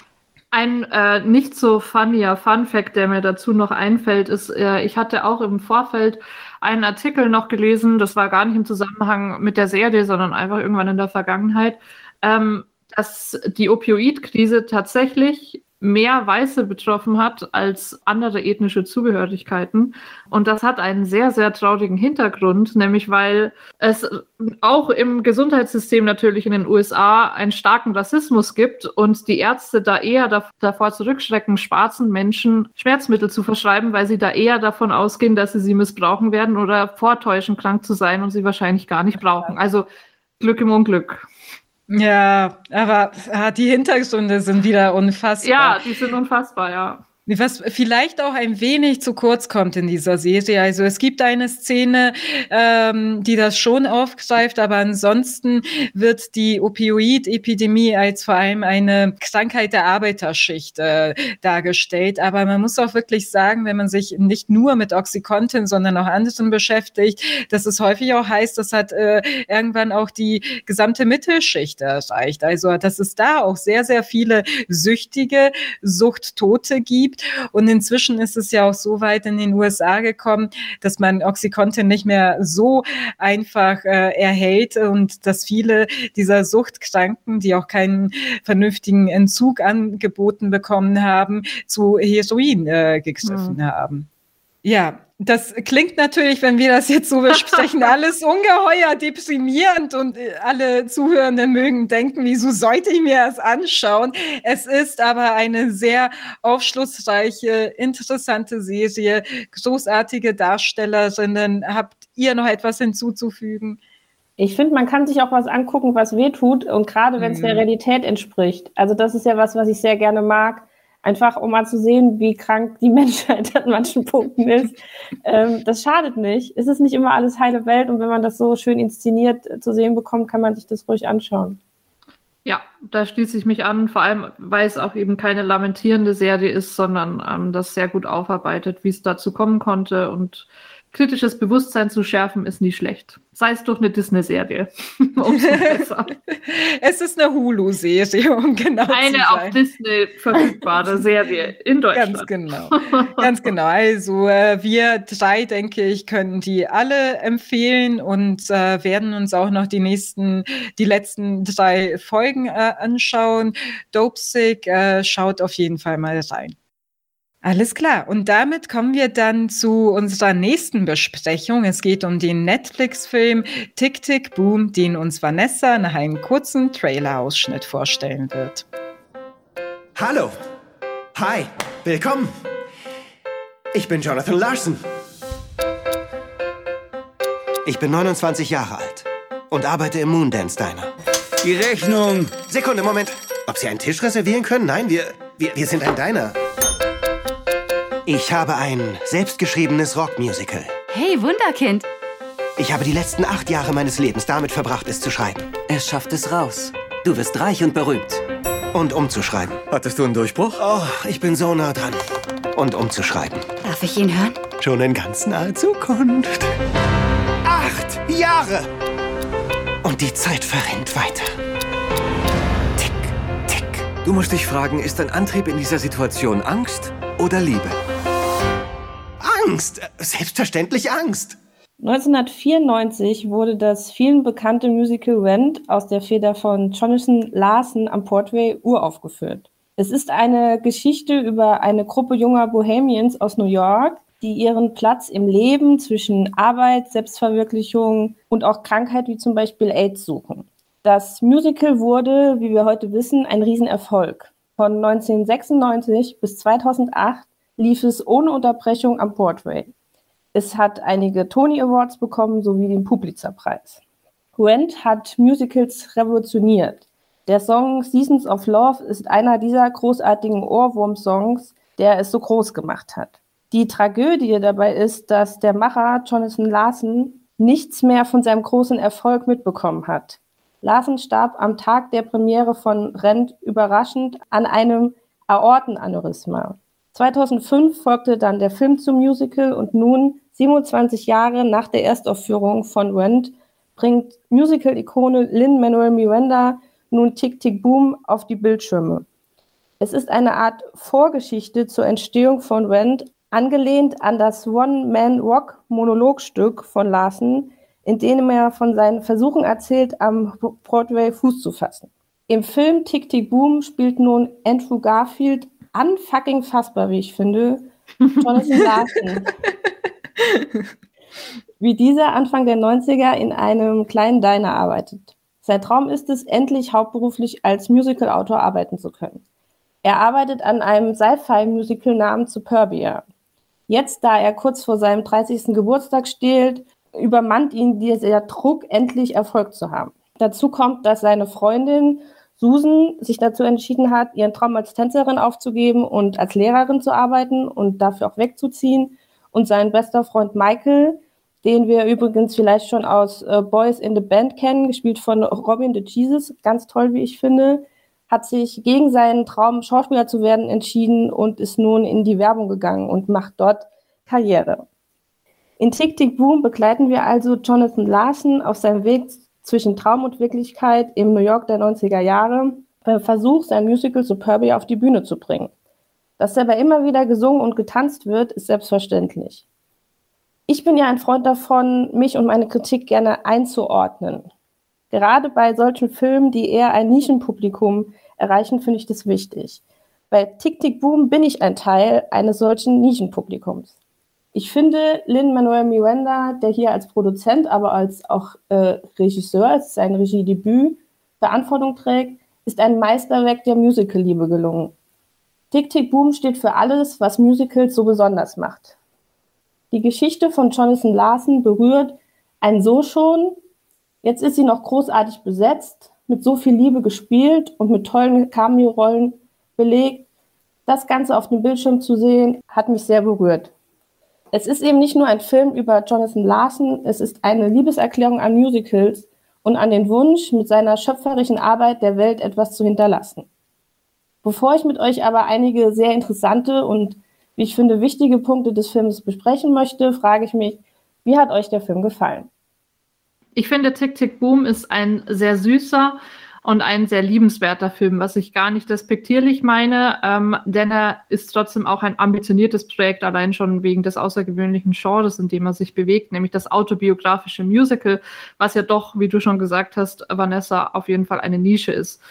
Ein äh, nicht so funnier Fun Fact, der mir dazu noch einfällt, ist, äh, ich hatte auch im Vorfeld einen Artikel noch gelesen, das war gar nicht im Zusammenhang mit der Serie, sondern einfach irgendwann in der Vergangenheit, ähm, dass die Opioidkrise tatsächlich mehr Weiße betroffen hat als andere ethnische Zugehörigkeiten. Und das hat einen sehr, sehr traurigen Hintergrund, nämlich weil es auch im Gesundheitssystem natürlich in den USA einen starken Rassismus gibt und die Ärzte da eher davor zurückschrecken, schwarzen Menschen Schmerzmittel zu verschreiben, weil sie da eher davon ausgehen, dass sie sie missbrauchen werden oder vortäuschen, krank zu sein und sie wahrscheinlich gar nicht brauchen. Also Glück im Unglück. Ja, aber ah, die Hintergründe sind wieder unfassbar. Ja, die sind unfassbar, ja. Was vielleicht auch ein wenig zu kurz kommt in dieser Serie. Also es gibt eine Szene, ähm, die das schon aufgreift, aber ansonsten wird die Opioid-Epidemie als vor allem eine Krankheit der Arbeiterschicht äh, dargestellt. Aber man muss auch wirklich sagen, wenn man sich nicht nur mit Oxycontin, sondern auch anderen beschäftigt, dass es häufig auch heißt, das hat äh, irgendwann auch die gesamte Mittelschicht erreicht. Also dass es da auch sehr, sehr viele Süchtige, Suchttote gibt und inzwischen ist es ja auch so weit in den USA gekommen, dass man Oxycontin nicht mehr so einfach äh, erhält und dass viele dieser Suchtkranken, die auch keinen vernünftigen Entzug angeboten bekommen haben, zu Heroin äh, gegriffen mhm. haben. Ja, das klingt natürlich, wenn wir das jetzt so besprechen, <laughs> alles ungeheuer deprimierend und äh, alle Zuhörenden mögen denken, wieso sollte ich mir das anschauen? Es ist aber eine sehr aufschlussreiche, interessante Serie, großartige Darstellerinnen. Habt ihr noch etwas hinzuzufügen? Ich finde, man kann sich auch was angucken, was weh tut und gerade wenn es mhm. der Realität entspricht. Also das ist ja was, was ich sehr gerne mag Einfach um mal zu sehen, wie krank die <laughs> Menschheit an manchen Punkten ist. Ähm, das schadet nicht. Es ist nicht immer alles heile Welt und wenn man das so schön inszeniert zu sehen bekommt, kann man sich das ruhig anschauen. Ja, da schließe ich mich an, vor allem, weil es auch eben keine lamentierende Serie ist, sondern ähm, das sehr gut aufarbeitet, wie es dazu kommen konnte und kritisches Bewusstsein zu schärfen, ist nie schlecht. Sei es durch eine Disney-Serie. <laughs> <laughs> es ist eine Hulu-Serie, um genau eine zu sein. Eine auf Disney verfügbare <laughs> Serie in Deutschland. Ganz genau. Ganz genau. Also äh, wir drei, denke ich, können die alle empfehlen und äh, werden uns auch noch die nächsten, die letzten drei Folgen äh, anschauen. Dopesick, äh, schaut auf jeden Fall mal rein. Alles klar. Und damit kommen wir dann zu unserer nächsten Besprechung. Es geht um den Netflix-Film Tick Tick Boom, den uns Vanessa nach einem kurzen Trailer-Ausschnitt vorstellen wird. Hallo. Hi. Willkommen. Ich bin Jonathan Larson. Ich bin 29 Jahre alt und arbeite im Moondance Diner. Die Rechnung. Sekunde, Moment. Ob Sie einen Tisch reservieren können? Nein, wir, wir, wir sind ein Diner. Ich habe ein selbstgeschriebenes Rockmusical. Hey, Wunderkind. Ich habe die letzten acht Jahre meines Lebens damit verbracht, es zu schreiben. Er schafft es raus. Du wirst reich und berühmt. Und umzuschreiben. Hattest du einen Durchbruch? Oh, ich bin so nah dran. Und umzuschreiben. Darf ich ihn hören? Schon in ganz naher Zukunft. Acht Jahre! Und die Zeit verrinnt weiter. Tick, tick. Du musst dich fragen, ist dein Antrieb in dieser Situation Angst oder Liebe? Angst. Selbstverständlich Angst. 1994 wurde das vielen bekannte Musical Rent aus der Feder von Jonathan Larson am Broadway uraufgeführt. Es ist eine Geschichte über eine Gruppe junger Bohemians aus New York, die ihren Platz im Leben zwischen Arbeit, Selbstverwirklichung und auch Krankheit wie zum Beispiel AIDS suchen. Das Musical wurde, wie wir heute wissen, ein Riesenerfolg. Von 1996 bis 2008 lief es ohne Unterbrechung am Broadway. Es hat einige Tony Awards bekommen sowie den Pulitzerpreis. Hat Musicals revolutioniert. Der Song Seasons of Love ist einer dieser großartigen Ohrwurm-Songs, der es so groß gemacht hat. Die Tragödie dabei ist, dass der Macher Jonathan Larson nichts mehr von seinem großen Erfolg mitbekommen hat. Larson starb am Tag der Premiere von Rent überraschend an einem Aortenaneurysma. 2005 folgte dann der Film zum Musical und nun, 27 Jahre nach der Erstaufführung von Rent, bringt Musical-Ikone Lin-Manuel Miranda nun Tick Tick Boom auf die Bildschirme. Es ist eine Art Vorgeschichte zur Entstehung von Rent, angelehnt an das One-Man-Rock-Monologstück von Larsen, in dem er von seinen Versuchen erzählt, am Broadway Fuß zu fassen. Im Film Tick Tick Boom spielt nun Andrew Garfield unfucking fassbar, wie ich finde, <laughs> Jonathan Larson. wie dieser Anfang der 90er in einem kleinen Diner arbeitet. Sein Traum ist es, endlich hauptberuflich als Musicalautor arbeiten zu können. Er arbeitet an einem Sci-Fi-Musical namens Superbia. Jetzt, da er kurz vor seinem 30. Geburtstag steht, übermannt ihn dieser Druck, endlich Erfolg zu haben. Dazu kommt, dass seine Freundin Susan sich dazu entschieden hat, ihren Traum als Tänzerin aufzugeben und als Lehrerin zu arbeiten und dafür auch wegzuziehen. Und sein bester Freund Michael, den wir übrigens vielleicht schon aus äh, Boys in the Band kennen, gespielt von Robin de Jesus, ganz toll, wie ich finde, hat sich gegen seinen Traum, Schauspieler zu werden, entschieden und ist nun in die Werbung gegangen und macht dort Karriere. In Tick Tick Boom begleiten wir also Jonathan Larson auf seinem Weg zwischen Traum und Wirklichkeit im New York der 90er Jahre beim Versuch, sein Musical Superbia auf die Bühne zu bringen. Dass dabei immer wieder gesungen und getanzt wird, ist selbstverständlich. Ich bin ja ein Freund davon, mich und meine Kritik gerne einzuordnen. Gerade bei solchen Filmen, die eher ein Nischenpublikum erreichen, finde ich das wichtig. Bei Tick Tick Boom bin ich ein Teil eines solchen Nischenpublikums. Ich finde, Lin-Manuel Miranda, der hier als Produzent, aber als auch äh, Regisseur, es sein Regiedebüt, Verantwortung trägt, ist ein Meisterwerk der Musical-Liebe gelungen. Tick Tick Boom steht für alles, was Musicals so besonders macht. Die Geschichte von Jonathan Larson berührt ein so schon, jetzt ist sie noch großartig besetzt, mit so viel Liebe gespielt und mit tollen Cameo-Rollen belegt. Das Ganze auf dem Bildschirm zu sehen, hat mich sehr berührt. Es ist eben nicht nur ein Film über Jonathan Larson, es ist eine Liebeserklärung an Musicals und an den Wunsch, mit seiner schöpferischen Arbeit der Welt etwas zu hinterlassen. Bevor ich mit euch aber einige sehr interessante und, wie ich finde, wichtige Punkte des Films besprechen möchte, frage ich mich, Wie hat euch der Film gefallen? Ich finde, Tick Tick Boom ist ein sehr süßer und ein sehr liebenswerter Film, was ich gar nicht despektierlich meine, ähm, denn er ist trotzdem auch ein ambitioniertes Projekt, allein schon wegen des außergewöhnlichen Genres, in dem er sich bewegt, nämlich das autobiografische Musical, was ja doch, wie du schon gesagt hast, Vanessa, auf jeden Fall eine Nische ist.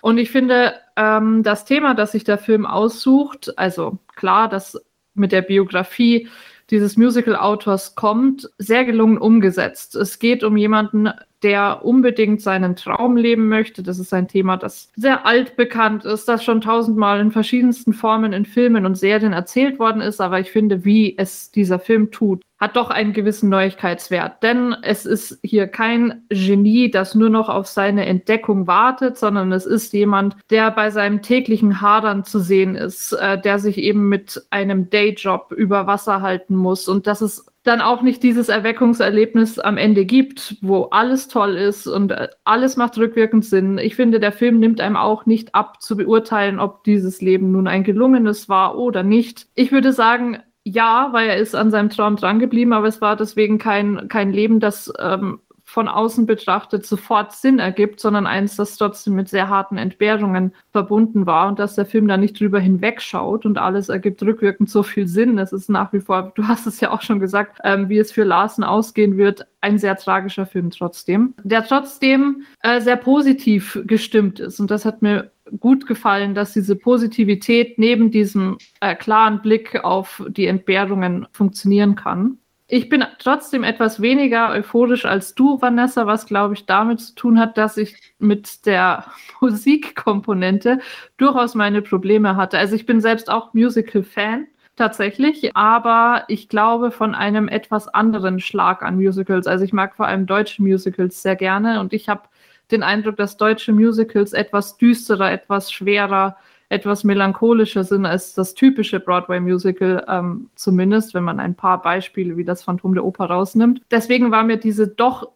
Und ich finde, ähm, das Thema, das sich der Film aussucht, also klar, das mit der Biografie dieses Musical-Autors kommt, sehr gelungen umgesetzt. Es geht um jemanden, der unbedingt seinen Traum leben möchte. Das ist ein Thema, das sehr altbekannt ist, das schon tausendmal in verschiedensten Formen in Filmen und Serien erzählt worden ist. Aber ich finde, wie es dieser Film tut, hat doch einen gewissen Neuigkeitswert. Denn es ist hier kein Genie, das nur noch auf seine Entdeckung wartet, sondern es ist jemand, der bei seinem täglichen Hadern zu sehen ist, äh, der sich eben mit einem Dayjob über Wasser halten muss. Und das ist dann auch nicht dieses Erweckungserlebnis am Ende gibt, wo alles toll ist und äh, alles macht rückwirkend Sinn. Ich finde, der Film nimmt einem auch nicht ab zu beurteilen, ob dieses Leben nun ein gelungenes war oder nicht. Ich würde sagen, ja, weil er ist an seinem Traum drangeblieben, aber es war deswegen kein, kein Leben, das ähm, von außen betrachtet sofort Sinn ergibt, sondern eins, das trotzdem mit sehr harten Entbehrungen verbunden war und dass der Film da nicht drüber hinwegschaut und alles ergibt rückwirkend so viel Sinn. Es ist nach wie vor, du hast es ja auch schon gesagt, ähm, wie es für Larsen ausgehen wird, ein sehr tragischer Film trotzdem, der trotzdem äh, sehr positiv gestimmt ist. Und das hat mir gut gefallen, dass diese Positivität neben diesem äh, klaren Blick auf die Entbehrungen funktionieren kann. Ich bin trotzdem etwas weniger euphorisch als du, Vanessa, was glaube ich damit zu tun hat, dass ich mit der <laughs> Musikkomponente durchaus meine Probleme hatte. Also ich bin selbst auch Musical-Fan tatsächlich, aber ich glaube von einem etwas anderen Schlag an Musicals. Also ich mag vor allem deutsche Musicals sehr gerne und ich habe den Eindruck, dass deutsche Musicals etwas düsterer, etwas schwerer, etwas melancholischer sind als das typische Broadway-Musical, ähm, zumindest wenn man ein paar Beispiele wie das Phantom der Oper rausnimmt. Deswegen war mir diese doch,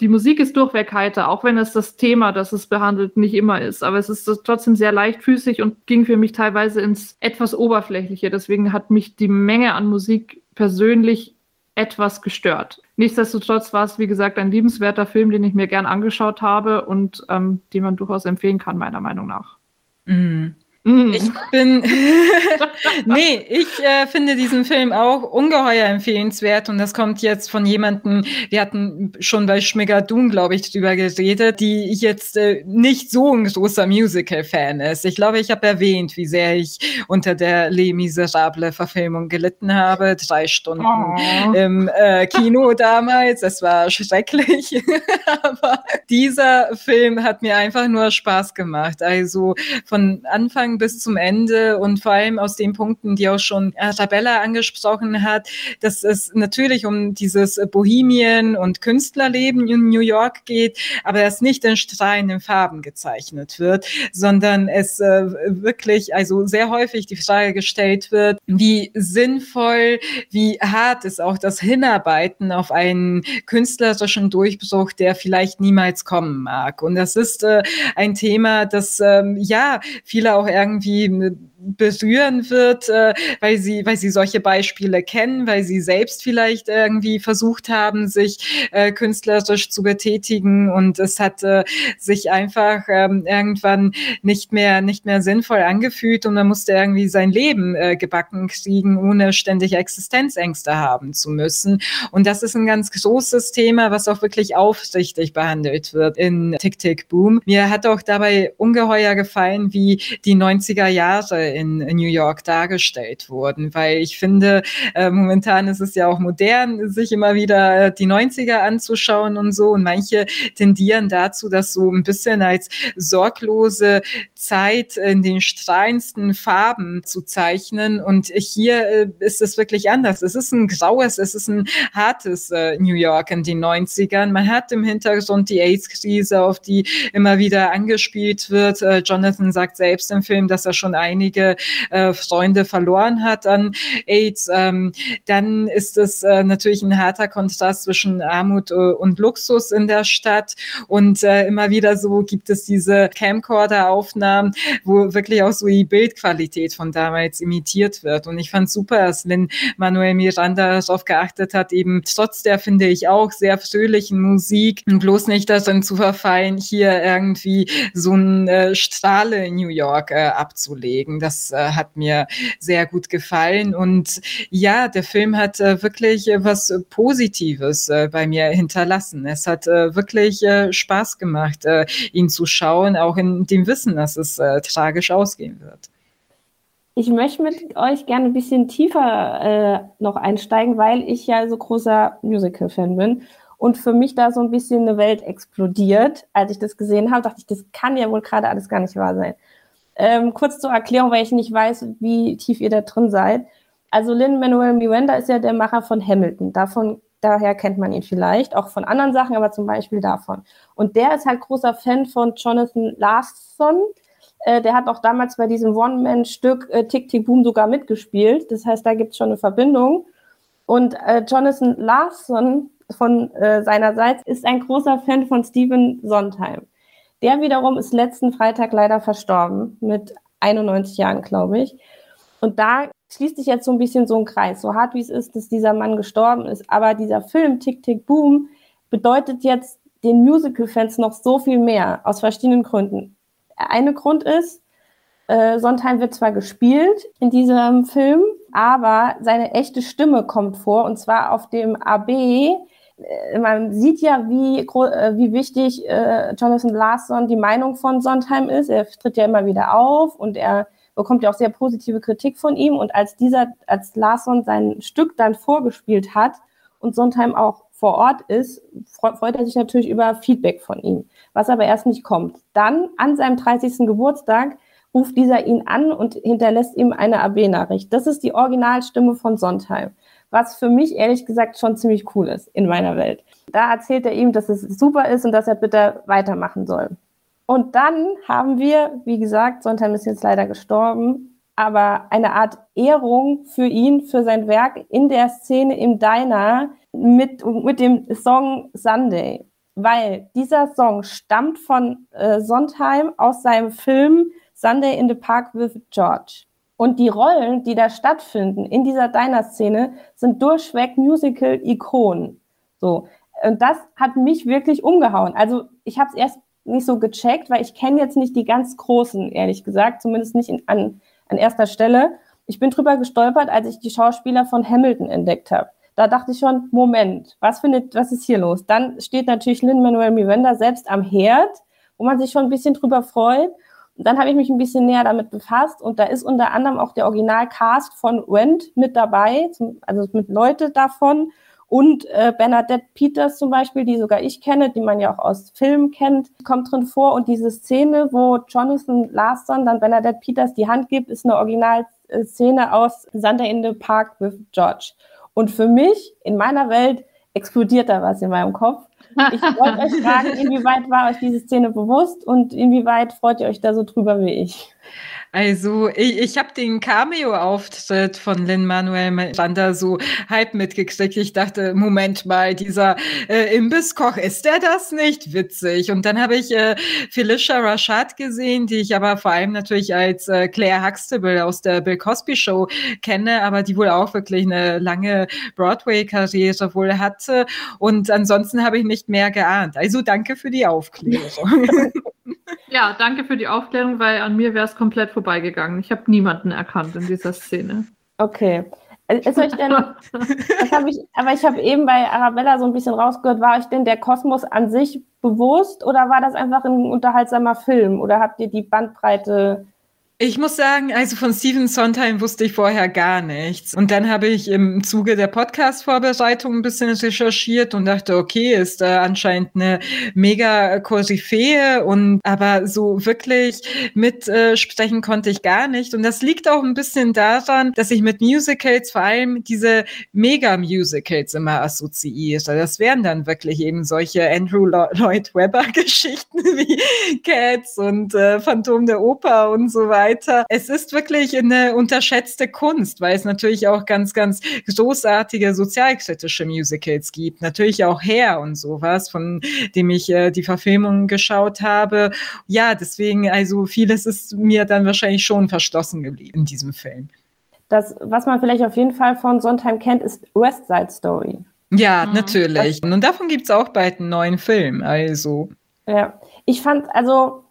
die Musik ist durchweg heiter, auch wenn es das Thema, das es behandelt, nicht immer ist. Aber es ist trotzdem sehr leichtfüßig und ging für mich teilweise ins etwas Oberflächliche. Deswegen hat mich die Menge an Musik persönlich etwas gestört. Nichtsdestotrotz war es, wie gesagt, ein liebenswerter Film, den ich mir gern angeschaut habe und ähm, den man durchaus empfehlen kann, meiner Meinung nach. Mhm. Mhm. Ich bin, <laughs> nee, ich äh, finde diesen Film auch ungeheuer empfehlenswert und das kommt jetzt von jemandem, wir hatten schon bei Schmigadun, glaube ich, drüber geredet, die jetzt äh, nicht so ein großer Musical-Fan ist. Ich glaube, ich habe erwähnt, wie sehr ich unter der Les Miserables Verfilmung gelitten habe. Drei Stunden oh. im äh, Kino <laughs> damals, das war schrecklich. <laughs> Aber dieser Film hat mir einfach nur Spaß gemacht. Also von Anfang bis zum Ende und vor allem aus den Punkten, die auch schon Arabella angesprochen hat, dass es natürlich um dieses Bohemien- und Künstlerleben in New York geht, aber es nicht in strahlenden Farben gezeichnet wird, sondern es äh, wirklich, also sehr häufig die Frage gestellt wird, wie sinnvoll, wie hart ist auch das Hinarbeiten auf einen künstlerischen Durchbruch, der vielleicht niemals kommen mag. Und das ist äh, ein Thema, das ähm, ja viele auch irgendwie irgendwie eine berühren wird, äh, weil sie, weil sie solche Beispiele kennen, weil sie selbst vielleicht irgendwie versucht haben, sich äh, künstlerisch zu betätigen und es hat äh, sich einfach ähm, irgendwann nicht mehr, nicht mehr sinnvoll angefühlt und man musste irgendwie sein Leben äh, gebacken kriegen, ohne ständig Existenzängste haben zu müssen. Und das ist ein ganz großes Thema, was auch wirklich aufrichtig behandelt wird in Tick Tick Boom. Mir hat auch dabei ungeheuer gefallen, wie die 90er Jahre in New York dargestellt wurden, weil ich finde, äh, momentan ist es ja auch modern, sich immer wieder die 90er anzuschauen und so und manche tendieren dazu, das so ein bisschen als sorglose Zeit in den strahlendsten Farben zu zeichnen und hier äh, ist es wirklich anders. Es ist ein graues, es ist ein hartes äh, New York in den 90ern. Man hat im Hintergrund die AIDS-Krise, auf die immer wieder angespielt wird. Äh, Jonathan sagt selbst im Film, dass er schon einige einige äh, Freunde verloren hat an AIDS, ähm, dann ist es äh, natürlich ein harter Kontrast zwischen Armut äh, und Luxus in der Stadt und äh, immer wieder so gibt es diese Camcorder-Aufnahmen, wo wirklich auch so die Bildqualität von damals imitiert wird. Und ich fand super, dass Lin Manuel Miranda darauf geachtet hat, eben trotz der, finde ich, auch sehr fröhlichen Musik, bloß nicht darin zu verfallen, hier irgendwie so ein äh, Strahle in New York äh, abzulegen. Das äh, hat mir sehr gut gefallen. Und ja, der Film hat äh, wirklich äh, was Positives äh, bei mir hinterlassen. Es hat äh, wirklich äh, Spaß gemacht, ihn zu schauen, auch in dem Wissen, dass es tragisch ausgehen wird. Ich möchte mit euch gerne ein bisschen tiefer noch einsteigen, weil ich ja so großer Musical-Fan bin und für mich da so ein bisschen eine Welt explodiert. Als ich das gesehen habe, dachte ich, das kann ja wohl gerade alles gar nicht wahr sein. Ähm, kurz zur Erklärung, weil ich nicht weiß, wie tief ihr da drin seid. Also Lin-Manuel Miranda ist ja der Macher von Hamilton. Davon, daher kennt man ihn vielleicht, auch von anderen Sachen, aber zum Beispiel davon. Und der ist halt großer Fan von Jonathan Larson, äh, der hat auch damals bei diesem One-Man-Stück äh, Tick Tick Boom sogar mitgespielt. Das heißt, da gibt es schon eine Verbindung. Und äh, Jonathan Larson von äh, seinerseits ist ein großer Fan von Stephen Sondheim. Der wiederum ist letzten Freitag leider verstorben, mit 91 Jahren, glaube ich. Und da schließt sich jetzt so ein bisschen so ein Kreis. So hart wie es ist, dass dieser Mann gestorben ist. Aber dieser Film Tick Tick Boom bedeutet jetzt den Musical-Fans noch so viel mehr, aus verschiedenen Gründen eine Grund ist, äh, Sondheim wird zwar gespielt in diesem Film, aber seine echte Stimme kommt vor und zwar auf dem AB. Äh, man sieht ja, wie, äh, wie wichtig äh, Jonathan Larson die Meinung von Sondheim ist. Er tritt ja immer wieder auf und er bekommt ja auch sehr positive Kritik von ihm. Und als dieser, als Larson sein Stück dann vorgespielt hat und Sondheim auch vor Ort ist, freut er sich natürlich über Feedback von ihm was aber erst nicht kommt. Dann an seinem 30. Geburtstag ruft dieser ihn an und hinterlässt ihm eine AB-Nachricht. Das ist die Originalstimme von Sondheim, was für mich ehrlich gesagt schon ziemlich cool ist in meiner Welt. Da erzählt er ihm, dass es super ist und dass er bitte weitermachen soll. Und dann haben wir, wie gesagt, Sondheim ist jetzt leider gestorben, aber eine Art Ehrung für ihn, für sein Werk in der Szene im Diner mit, mit dem Song Sunday weil dieser Song stammt von äh, Sondheim aus seinem Film Sunday in the Park with George. Und die Rollen, die da stattfinden in dieser Diner-Szene, sind durchweg Musical-Ikonen. So. Und das hat mich wirklich umgehauen. Also ich habe es erst nicht so gecheckt, weil ich kenne jetzt nicht die ganz großen, ehrlich gesagt, zumindest nicht in, an, an erster Stelle. Ich bin drüber gestolpert, als ich die Schauspieler von Hamilton entdeckt habe. Da dachte ich schon, Moment, was findet, was ist hier los? Dann steht natürlich Lin-Manuel Miranda selbst am Herd, wo man sich schon ein bisschen drüber freut. Dann habe ich mich ein bisschen näher damit befasst und da ist unter anderem auch der Originalcast von Wendt mit dabei, zum, also mit Leute davon und äh, Bernadette Peters zum Beispiel, die sogar ich kenne, die man ja auch aus Filmen kennt, kommt drin vor. Und diese Szene, wo Jonathan Larson dann Bernadette Peters die Hand gibt, ist eine Originalszene aus Sunday in the Park with George. Und für mich, in meiner Welt, explodiert da was in meinem Kopf. Ich wollte euch fragen, inwieweit war euch diese Szene bewusst und inwieweit freut ihr euch da so drüber wie ich? Also ich, ich habe den Cameo-Auftritt von Lin-Manuel Miranda so halb mitgekriegt. Ich dachte, Moment mal, dieser äh, Imbisskoch, ist der das nicht? Witzig. Und dann habe ich äh, Felicia Rashad gesehen, die ich aber vor allem natürlich als äh, Claire Huxtable aus der Bill Cosby Show kenne, aber die wohl auch wirklich eine lange Broadway-Karriere wohl hatte. Und ansonsten habe ich nicht mehr geahnt. Also danke für die Aufklärung. <laughs> Ja, danke für die Aufklärung, weil an mir wäre es komplett vorbeigegangen. Ich habe niemanden erkannt in dieser Szene. Okay. Ist euch denn, <laughs> ich, aber ich habe eben bei Arabella so ein bisschen rausgehört, war euch denn der Kosmos an sich bewusst oder war das einfach ein unterhaltsamer Film oder habt ihr die Bandbreite ich muss sagen, also von Steven Sondheim wusste ich vorher gar nichts. Und dann habe ich im Zuge der Podcast-Vorbereitung ein bisschen recherchiert und dachte, okay, ist da anscheinend eine mega Koryphäe und aber so wirklich mitsprechen äh, konnte ich gar nicht. Und das liegt auch ein bisschen daran, dass ich mit Musicals vor allem diese Mega-Musicals immer assoziiere. Das wären dann wirklich eben solche Andrew Lloyd Webber-Geschichten <laughs> wie Cats und äh, Phantom der Oper und so weiter weiter. Es ist wirklich eine unterschätzte Kunst, weil es natürlich auch ganz, ganz großartige sozialkritische Musicals gibt. Natürlich auch Hair und sowas, von dem ich äh, die Verfilmung geschaut habe. Ja, deswegen, also vieles ist mir dann wahrscheinlich schon verschlossen geblieben in diesem Film. Das, was man vielleicht auf jeden Fall von Sondheim kennt, ist West Side Story. Ja, mhm. natürlich. Und davon gibt es auch bald einen neuen Film. Also. Ja, ich fand, also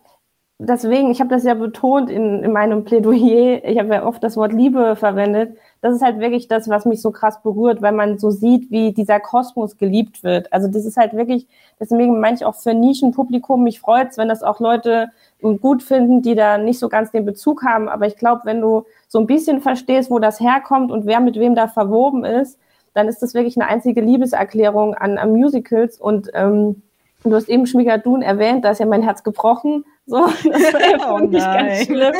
deswegen, ich habe das ja betont in, in meinem Plädoyer, ich habe ja oft das Wort Liebe verwendet. Das ist halt wirklich das, was mich so krass berührt, weil man so sieht, wie dieser Kosmos geliebt wird. Also das ist halt wirklich, deswegen meine ich auch für Nischenpublikum, mich freut's, wenn das auch Leute gut finden, die da nicht so ganz den Bezug haben. Aber ich glaube, wenn du so ein bisschen verstehst, wo das herkommt und wer mit wem da verwoben ist, dann ist das wirklich eine einzige Liebeserklärung an, an Musicals. Und ähm, du hast eben Schmigadun erwähnt, da ist ja mein Herz gebrochen. So, <laughs> das war ja oh nicht ganz schlimm.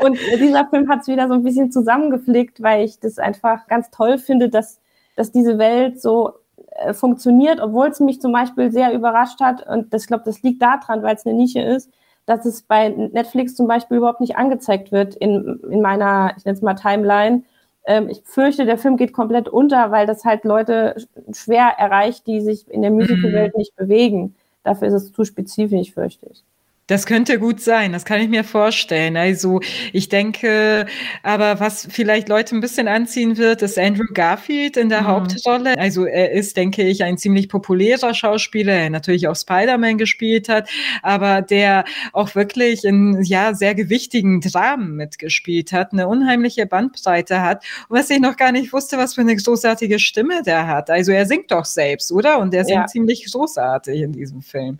Und dieser Film hat es wieder so ein bisschen zusammengeflickt, weil ich das einfach ganz toll finde, dass, dass diese Welt so äh, funktioniert, obwohl es mich zum Beispiel sehr überrascht hat. Und das, ich glaube, das liegt daran, weil es eine Nische ist, dass es bei Netflix zum Beispiel überhaupt nicht angezeigt wird in, in meiner, ich nenne es mal Timeline. Ähm, ich fürchte, der Film geht komplett unter, weil das halt Leute schwer erreicht, die sich in der Musicalwelt mhm. nicht bewegen. Dafür ist es zu spezifisch, fürchte ich. Das könnte gut sein, das kann ich mir vorstellen. Also ich denke, aber was vielleicht Leute ein bisschen anziehen wird, ist Andrew Garfield in der mhm. Hauptrolle. Also er ist, denke ich, ein ziemlich populärer Schauspieler, der natürlich auch Spider-Man gespielt hat, aber der auch wirklich in ja sehr gewichtigen Dramen mitgespielt hat, eine unheimliche Bandbreite hat. Und was ich noch gar nicht wusste, was für eine großartige Stimme der hat. Also er singt doch selbst, oder? Und er singt ja. ziemlich großartig in diesem Film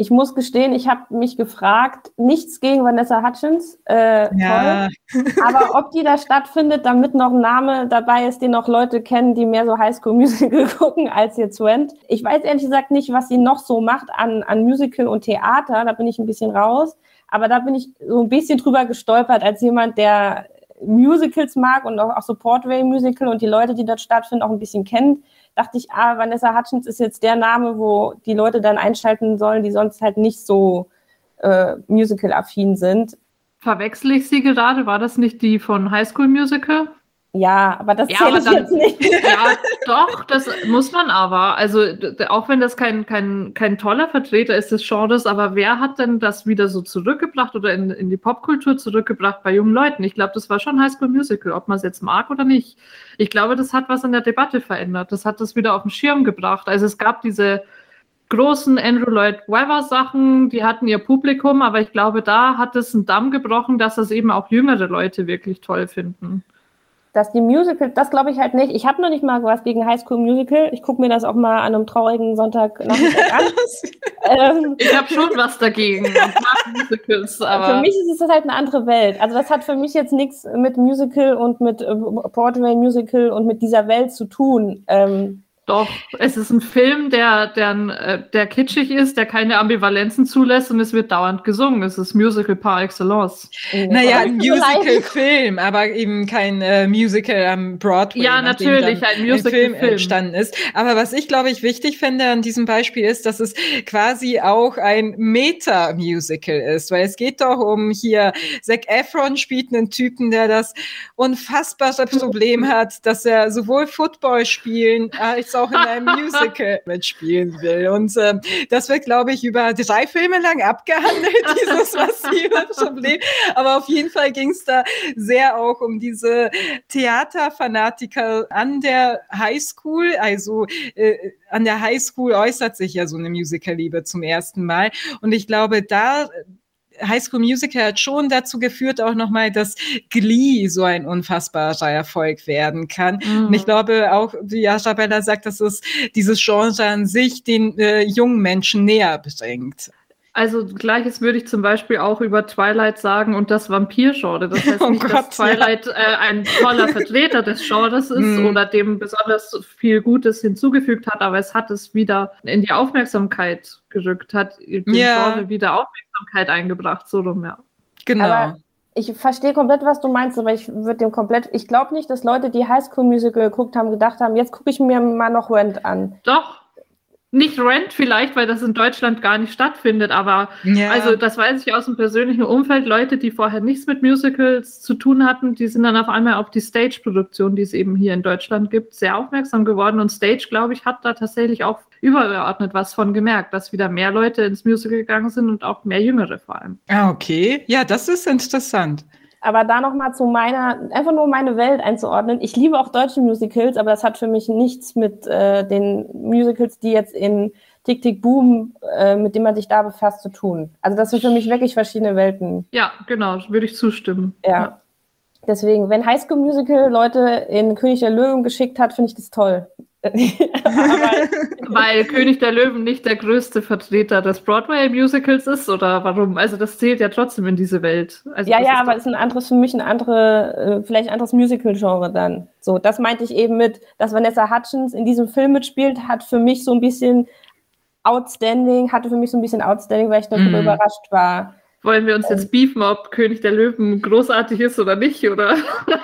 ich muss gestehen, ich habe mich gefragt, nichts gegen Vanessa Hutchins, äh, ja. toll, aber ob die da stattfindet, damit noch ein Name dabei ist, den noch Leute kennen, die mehr so Highschool Musical <laughs> gucken als jetzt Wendt. Ich weiß ehrlich gesagt nicht, was sie noch so macht an, an Musical und Theater, da bin ich ein bisschen raus, aber da bin ich so ein bisschen drüber gestolpert als jemand, der Musicals mag und auch, auch so Portray-Musical und die Leute, die dort stattfinden, auch ein bisschen kennt dachte ich, ah, Vanessa Hutchins ist jetzt der Name, wo die Leute dann einschalten sollen, die sonst halt nicht so äh, musical-affin sind. Verwechsel ich sie gerade? War das nicht die von High School Musical? Ja, aber das ja, dann, jetzt nicht. <laughs> Ja, doch, das muss man aber. Also auch wenn das kein, kein, kein toller Vertreter ist des Genres, aber wer hat denn das wieder so zurückgebracht oder in, in die Popkultur zurückgebracht bei jungen Leuten? Ich glaube, das war schon High School Musical, ob man es jetzt mag oder nicht. Ich glaube, das hat was in der Debatte verändert. Das hat das wieder auf den Schirm gebracht. Also es gab diese großen Andrew Lloyd Webber Sachen, die hatten ihr Publikum, aber ich glaube, da hat es einen Damm gebrochen, dass das eben auch jüngere Leute wirklich toll finden dass die Musical, das glaube ich halt nicht. Ich habe noch nicht mal was gegen High School Musical. Ich gucke mir das auch mal an einem traurigen Sonntagnachmittag an. <laughs> ähm, ich habe schon was dagegen. <laughs> Musicals, aber für mich ist es halt eine andere Welt. Also das hat für mich jetzt nichts mit Musical und mit äh, Broadway Musical und mit dieser Welt zu tun. Ähm, doch, es ist ein Film, der, der, äh, der kitschig ist, der keine Ambivalenzen zulässt und es wird dauernd gesungen. Es ist Musical par excellence. Naja, ein Musical-Film, aber eben kein äh, Musical am Broadway. Ja, natürlich, ein Musical-Film Film entstanden ist. Aber was ich, glaube ich, wichtig finde an diesem Beispiel ist, dass es quasi auch ein Meta-Musical ist, weil es geht doch um hier, Zac Efron spielt einen Typen, der das unfassbare Problem hat, dass er sowohl Football spielen als auch in einem Musical <laughs> mitspielen will. Und ähm, das wird, glaube ich, über drei Filme lang abgehandelt, <laughs> dieses massive <laughs> Problem. Aber auf jeden Fall ging es da sehr auch um diese Theaterfanatiker an der Highschool. Also äh, an der Highschool äußert sich ja so eine Musical-Liebe zum ersten Mal. Und ich glaube, da High School Musical hat schon dazu geführt, auch nochmal, dass Glee so ein unfassbarer Erfolg werden kann. Mhm. Und ich glaube auch, wie Isabella sagt, dass es dieses Genre an sich den äh, jungen Menschen näher bringt. Also gleiches würde ich zum Beispiel auch über Twilight sagen und das Vampir-Genre. Das heißt <laughs> oh nicht, Gott, dass Twilight ja. äh, ein toller Vertreter des Genres ist mm. oder dem besonders viel Gutes hinzugefügt hat, aber es hat es wieder in die Aufmerksamkeit gerückt, hat dem ja. Genre wieder Aufmerksamkeit eingebracht, so rum, ja. Genau. Aber ich verstehe komplett, was du meinst, aber ich würde dem komplett, ich glaube nicht, dass Leute, die Highschool Musical geguckt haben, gedacht haben, jetzt gucke ich mir mal noch Rent an. Doch, Nicht Rent vielleicht, weil das in Deutschland gar nicht stattfindet, aber Ja. also das weiß ich aus dem persönlichen Umfeld. Leute, die vorher nichts mit Musicals zu tun hatten, die sind dann auf einmal auf die Stage-Produktion, die es eben hier in Deutschland gibt, sehr aufmerksam geworden. Und Stage, glaube ich, hat da tatsächlich auch übergeordnet was von gemerkt, dass wieder mehr Leute ins Musical gegangen sind und auch mehr Jüngere vor allem. Ah, okay. Ja, das ist interessant. Aber da nochmal zu meiner, einfach nur meine Welt einzuordnen. Ich liebe auch deutsche Musicals, aber das hat für mich nichts mit äh, den Musicals, die jetzt in Tick Tick Boom, äh, mit dem man sich da befasst, zu tun. Also das sind für mich wirklich verschiedene Welten. Ja, genau, würde ich zustimmen. Ja. Deswegen, wenn High School Musical Leute in König der Löwen geschickt hat, finde ich das toll. <laughs> Weil König der Löwen nicht der größte Vertreter des Broadway-Musicals ist oder warum? Also das zählt ja trotzdem in diese Welt. Also ja, ja, aber es ist ein anderes, für mich ein andere, äh, vielleicht ein anderes Musical-Genre dann. So, das meinte ich eben mit, dass Vanessa Hutchins in diesem Film mitspielt, hat für mich so ein bisschen outstanding, hatte für mich so ein bisschen outstanding, weil ich darüber Mhm. überrascht war. Wollen wir uns jetzt beefen, ob König der Löwen großartig ist oder nicht, oder?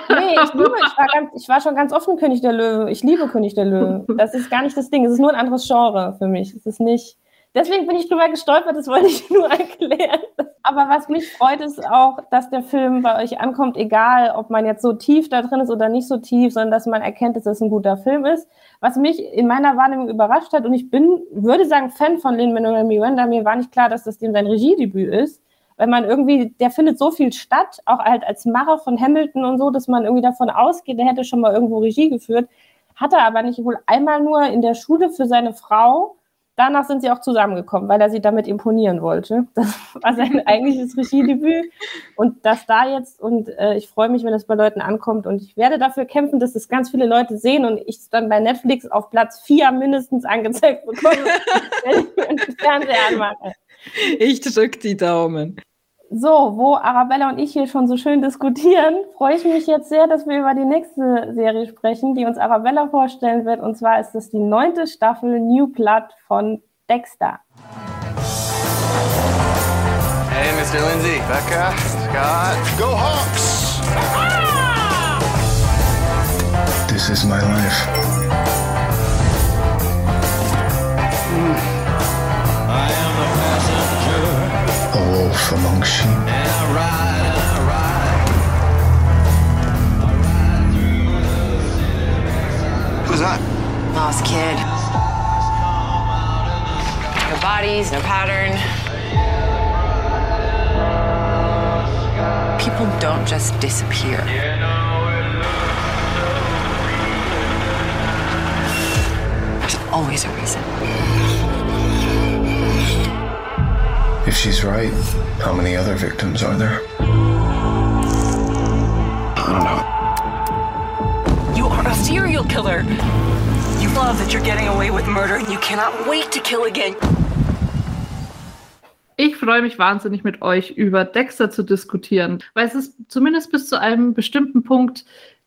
Nee, ich liebe, <laughs> ich war, ganz, ich war schon ganz offen König der Löwe. Ich liebe König der Löwe. Das ist gar nicht das Ding. Es ist nur ein anderes Genre für mich. Es ist nicht. Deswegen bin ich drüber gestolpert, das wollte ich <laughs> nur erklären. Aber was mich freut, ist auch, dass der Film bei euch ankommt, egal ob man jetzt so tief da drin ist oder nicht so tief, sondern dass man erkennt, dass es ein guter Film ist. Was mich in meiner Wahrnehmung überrascht hat, und ich bin, würde sagen, Fan von Lin-Manuel Miranda, mir war nicht klar, dass das dem sein Regiedebüt ist weil man irgendwie, der findet so viel statt, auch halt als Macher von Hamilton und so, dass man irgendwie davon ausgeht, der hätte schon mal irgendwo Regie geführt. Hat er aber nicht wohl einmal nur in der Schule für seine Frau. Danach sind sie auch zusammengekommen, weil er sie damit imponieren wollte. Das war sein <laughs> eigentliches Regiedebüt. Und das da jetzt, und äh, ich freue mich, wenn es bei Leuten ankommt. Und ich werde dafür kämpfen, dass es ganz viele Leute sehen und ich es dann bei Netflix auf Platz vier mindestens angezeigt bekomme, <laughs> wenn ich mir den Fernseher anmache. <laughs> Ich drück die Daumen. So, wo Arabella und ich hier schon so schön diskutieren, freue ich mich jetzt sehr, dass wir über die nächste Serie sprechen, die uns Arabella vorstellen wird. Und zwar ist das die neunte Staffel New Blood von Dexter. Hey, Mr. Lindsay, Becca, Scott. Go Hawks! This is my life. Wolf among sheep. Who's that? Lost kid. No bodies, no pattern. People don't just disappear. There's always a reason. If she's right, how many other victims are there? I don't know. You are a serial killer. You love that you're getting away with murder and you cannot wait to kill again. Ich freue mich wahnsinnig mit euch über Dexter zu diskutieren, weil es ist zumindest bis zu einem bestimmten Punkt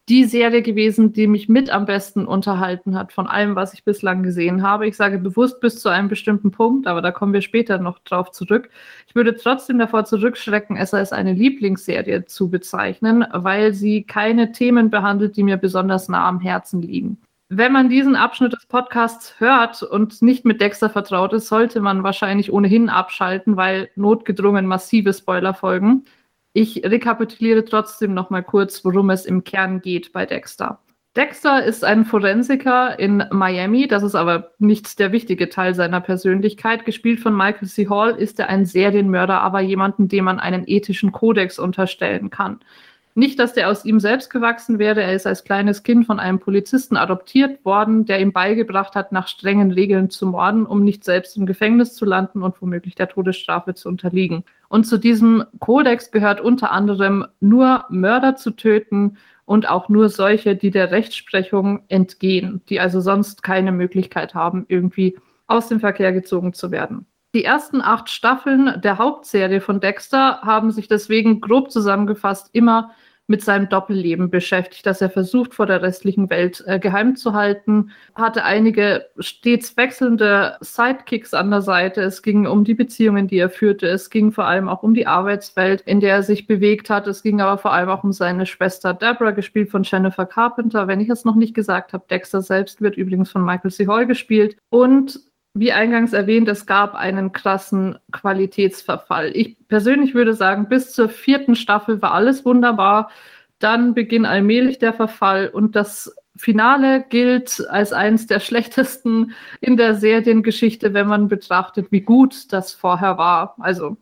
die Serie gewesen, die mich mit am besten unterhalten hat von allem, was ich bislang gesehen habe. Ich sage bewusst bis zu einem bestimmten Punkt, aber da kommen wir später noch drauf zurück. Ich würde trotzdem davor zurückschrecken, es als eine Lieblingsserie zu bezeichnen, weil sie keine Themen behandelt, die mir besonders nah am Herzen liegen. Wenn man diesen Abschnitt des Podcasts hört und nicht mit Dexter vertraut ist, sollte man wahrscheinlich ohnehin abschalten, weil notgedrungen massive Spoiler folgen. Ich rekapituliere trotzdem noch mal kurz, worum es im Kern geht bei Dexter. Dexter ist ein Forensiker in Miami, das ist aber nicht der wichtige Teil seiner Persönlichkeit. Gespielt von Michael C. Hall ist er ein Serienmörder, aber jemanden, dem man einen ethischen Kodex unterstellen kann. Nicht, dass der aus ihm selbst gewachsen wäre. Er ist als kleines Kind von einem Polizisten adoptiert worden, der ihm beigebracht hat, nach strengen Regeln zu morden, um nicht selbst im Gefängnis zu landen und womöglich der Todesstrafe zu unterliegen. Und zu diesem Kodex gehört unter anderem nur Mörder zu töten und auch nur solche, die der Rechtsprechung entgehen, die also sonst keine Möglichkeit haben, irgendwie aus dem Verkehr gezogen zu werden. Die ersten acht Staffeln der Hauptserie von Dexter haben sich deswegen grob zusammengefasst immer mit seinem Doppelleben beschäftigt, das er versucht vor der restlichen Welt äh, geheim zu halten, hatte einige stets wechselnde Sidekicks an der Seite. Es ging um die Beziehungen, die er führte. Es ging vor allem auch um die Arbeitswelt, in der er sich bewegt hat. Es ging aber vor allem auch um seine Schwester Deborah, gespielt von Jennifer Carpenter. Wenn ich es noch nicht gesagt habe, Dexter selbst wird übrigens von Michael C. Hall gespielt. Und wie eingangs erwähnt, es gab einen krassen Qualitätsverfall. Ich persönlich würde sagen, bis zur vierten Staffel war alles wunderbar. Dann beginnt allmählich der Verfall und das Finale gilt als eines der <laughs> schlechtesten in der Seriengeschichte, wenn man betrachtet, wie gut das vorher war. Also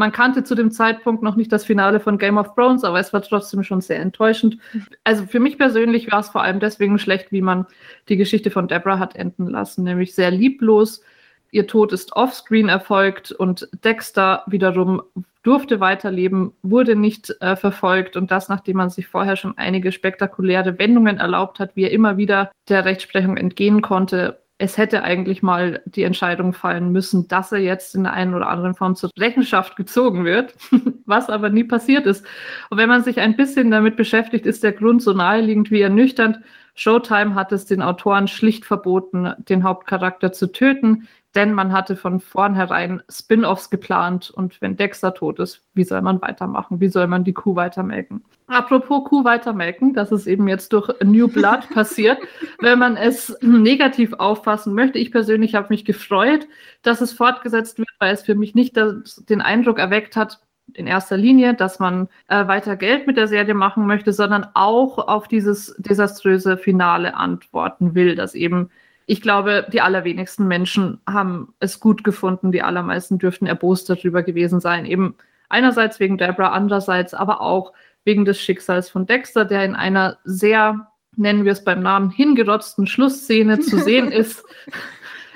man kannte zu dem Zeitpunkt noch nicht das Finale von Game of Thrones, aber es war trotzdem schon sehr enttäuschend. Also für mich persönlich war es vor allem deswegen schlecht, wie man die Geschichte von Deborah hat enden lassen, nämlich sehr lieblos. Ihr Tod ist offscreen erfolgt und Dexter wiederum durfte weiterleben, wurde nicht äh, verfolgt und das, nachdem man sich vorher schon einige spektakuläre Wendungen erlaubt hat, wie er immer wieder der Rechtsprechung entgehen konnte es hätte eigentlich mal die Entscheidung fallen müssen, dass er jetzt in der einen oder anderen Form zur Rechenschaft gezogen wird, <laughs> was aber nie passiert ist. Und wenn man sich ein bisschen damit beschäftigt, ist der Grund so naheliegend wie ernüchternd. Showtime hat es den Autoren schlicht verboten, den Hauptcharakter zu töten denn man hatte von vornherein Spin-offs geplant und wenn Dexter tot ist, wie soll man weitermachen? Wie soll man die Kuh weitermelken? Apropos Kuh weitermelken, das ist eben jetzt durch New Blood <laughs> passiert. Wenn man es negativ auffassen möchte, ich persönlich habe mich gefreut, dass es fortgesetzt wird, weil es für mich nicht den Eindruck erweckt hat, in erster Linie, dass man äh, weiter Geld mit der Serie machen möchte, sondern auch auf dieses desaströse Finale antworten will, dass eben ich glaube, die allerwenigsten Menschen haben es gut gefunden. Die allermeisten dürften erbost darüber gewesen sein. Eben einerseits wegen Deborah, andererseits aber auch wegen des Schicksals von Dexter, der in einer sehr, nennen wir es beim Namen, hingerotzten Schlussszene zu sehen <laughs> ist.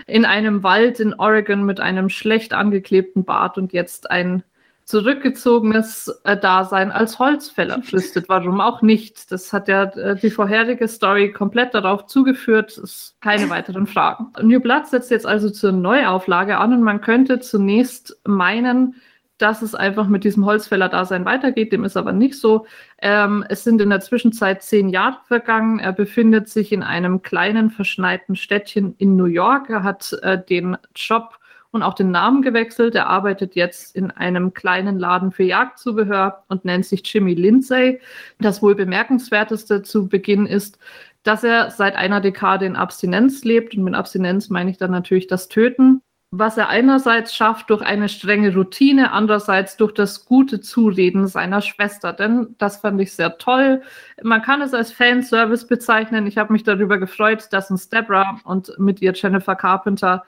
In einem Wald in Oregon mit einem schlecht angeklebten Bart und jetzt ein zurückgezogenes äh, Dasein als Holzfäller <laughs> fristet. Warum auch nicht? Das hat ja äh, die vorherige Story komplett darauf zugeführt. Ist keine weiteren Fragen. New Blood setzt jetzt also zur Neuauflage an und man könnte zunächst meinen, dass es einfach mit diesem Holzfäller-Dasein weitergeht. Dem ist aber nicht so. Ähm, es sind in der Zwischenzeit zehn Jahre vergangen. Er befindet sich in einem kleinen, verschneiten Städtchen in New York. Er hat äh, den Job und auch den Namen gewechselt. Er arbeitet jetzt in einem kleinen Laden für Jagdzubehör und nennt sich Jimmy Lindsay. Das wohl bemerkenswerteste zu Beginn ist, dass er seit einer Dekade in Abstinenz lebt. Und mit Abstinenz meine ich dann natürlich das Töten. Was er einerseits schafft durch eine strenge Routine, andererseits durch das gute Zureden seiner Schwester. Denn das fand ich sehr toll. Man kann es als Fanservice bezeichnen. Ich habe mich darüber gefreut, dass uns Deborah und mit ihr Jennifer Carpenter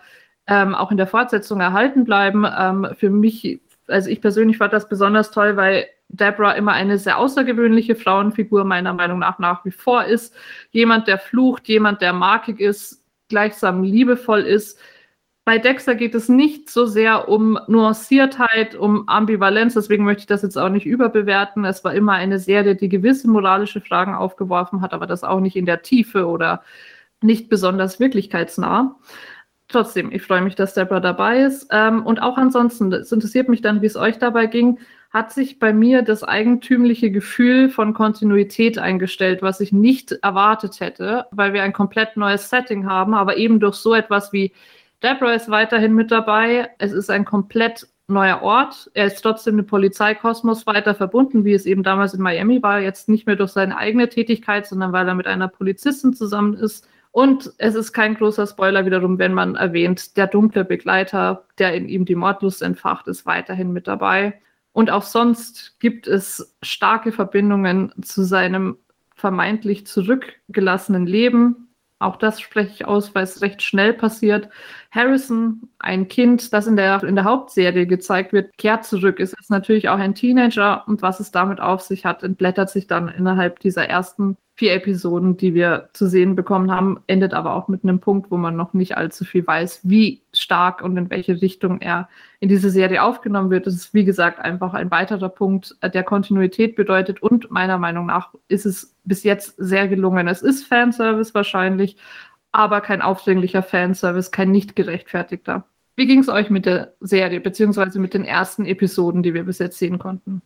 ähm, auch in der Fortsetzung erhalten bleiben. Ähm, für mich, also ich persönlich fand das besonders toll, weil Deborah immer eine sehr außergewöhnliche Frauenfigur meiner Meinung nach nach wie vor ist. Jemand, der flucht, jemand, der markig ist, gleichsam liebevoll ist. Bei Dexter geht es nicht so sehr um Nuanciertheit, um Ambivalenz, deswegen möchte ich das jetzt auch nicht überbewerten. Es war immer eine Serie, die gewisse moralische Fragen aufgeworfen hat, aber das auch nicht in der Tiefe oder nicht besonders wirklichkeitsnah trotzdem, ich freue mich, dass Deborah dabei ist. Ähm, und auch ansonsten, es interessiert mich dann, wie es euch dabei ging, hat sich bei mir das eigentümliche Gefühl von Kontinuität eingestellt, was ich nicht erwartet hätte, weil wir ein komplett neues Setting haben, aber eben durch so etwas wie Deborah ist weiterhin mit dabei. Es ist ein komplett neuer Ort. Er ist trotzdem dem Polizeikosmos weiter verbunden, wie es eben damals in Miami war. Jetzt nicht mehr durch seine eigene Tätigkeit, sondern weil er mit einer Polizistin zusammen ist. Und es ist kein großer Spoiler wiederum, wenn man erwähnt, der dunkle Begleiter, der in ihm die Mordlust entfacht, ist weiterhin mit dabei. Und auch sonst gibt es starke Verbindungen zu seinem vermeintlich zurückgelassenen Leben. Auch das spreche ich aus, weil es recht schnell passiert. Harrison, ein Kind, das in der, in der Hauptserie gezeigt wird, kehrt zurück, ist jetzt natürlich auch ein Teenager und was es damit auf sich hat, entblättert sich dann innerhalb dieser ersten vier Episoden, die wir zu sehen bekommen haben, endet aber auch mit einem Punkt, wo man noch nicht allzu viel weiß, wie stark und in welche Richtung er in diese Serie aufgenommen wird. Das ist, wie gesagt, einfach ein weiterer Punkt, äh, der Kontinuität bedeutet und meiner Meinung nach ist es bis jetzt sehr gelungen. Es ist Fanservice wahrscheinlich, aber kein aufdringlicher Fanservice, kein nicht gerechtfertigter. Wie ging es euch mit der Serie, beziehungsweise mit den ersten Episoden, die wir bis jetzt sehen konnten?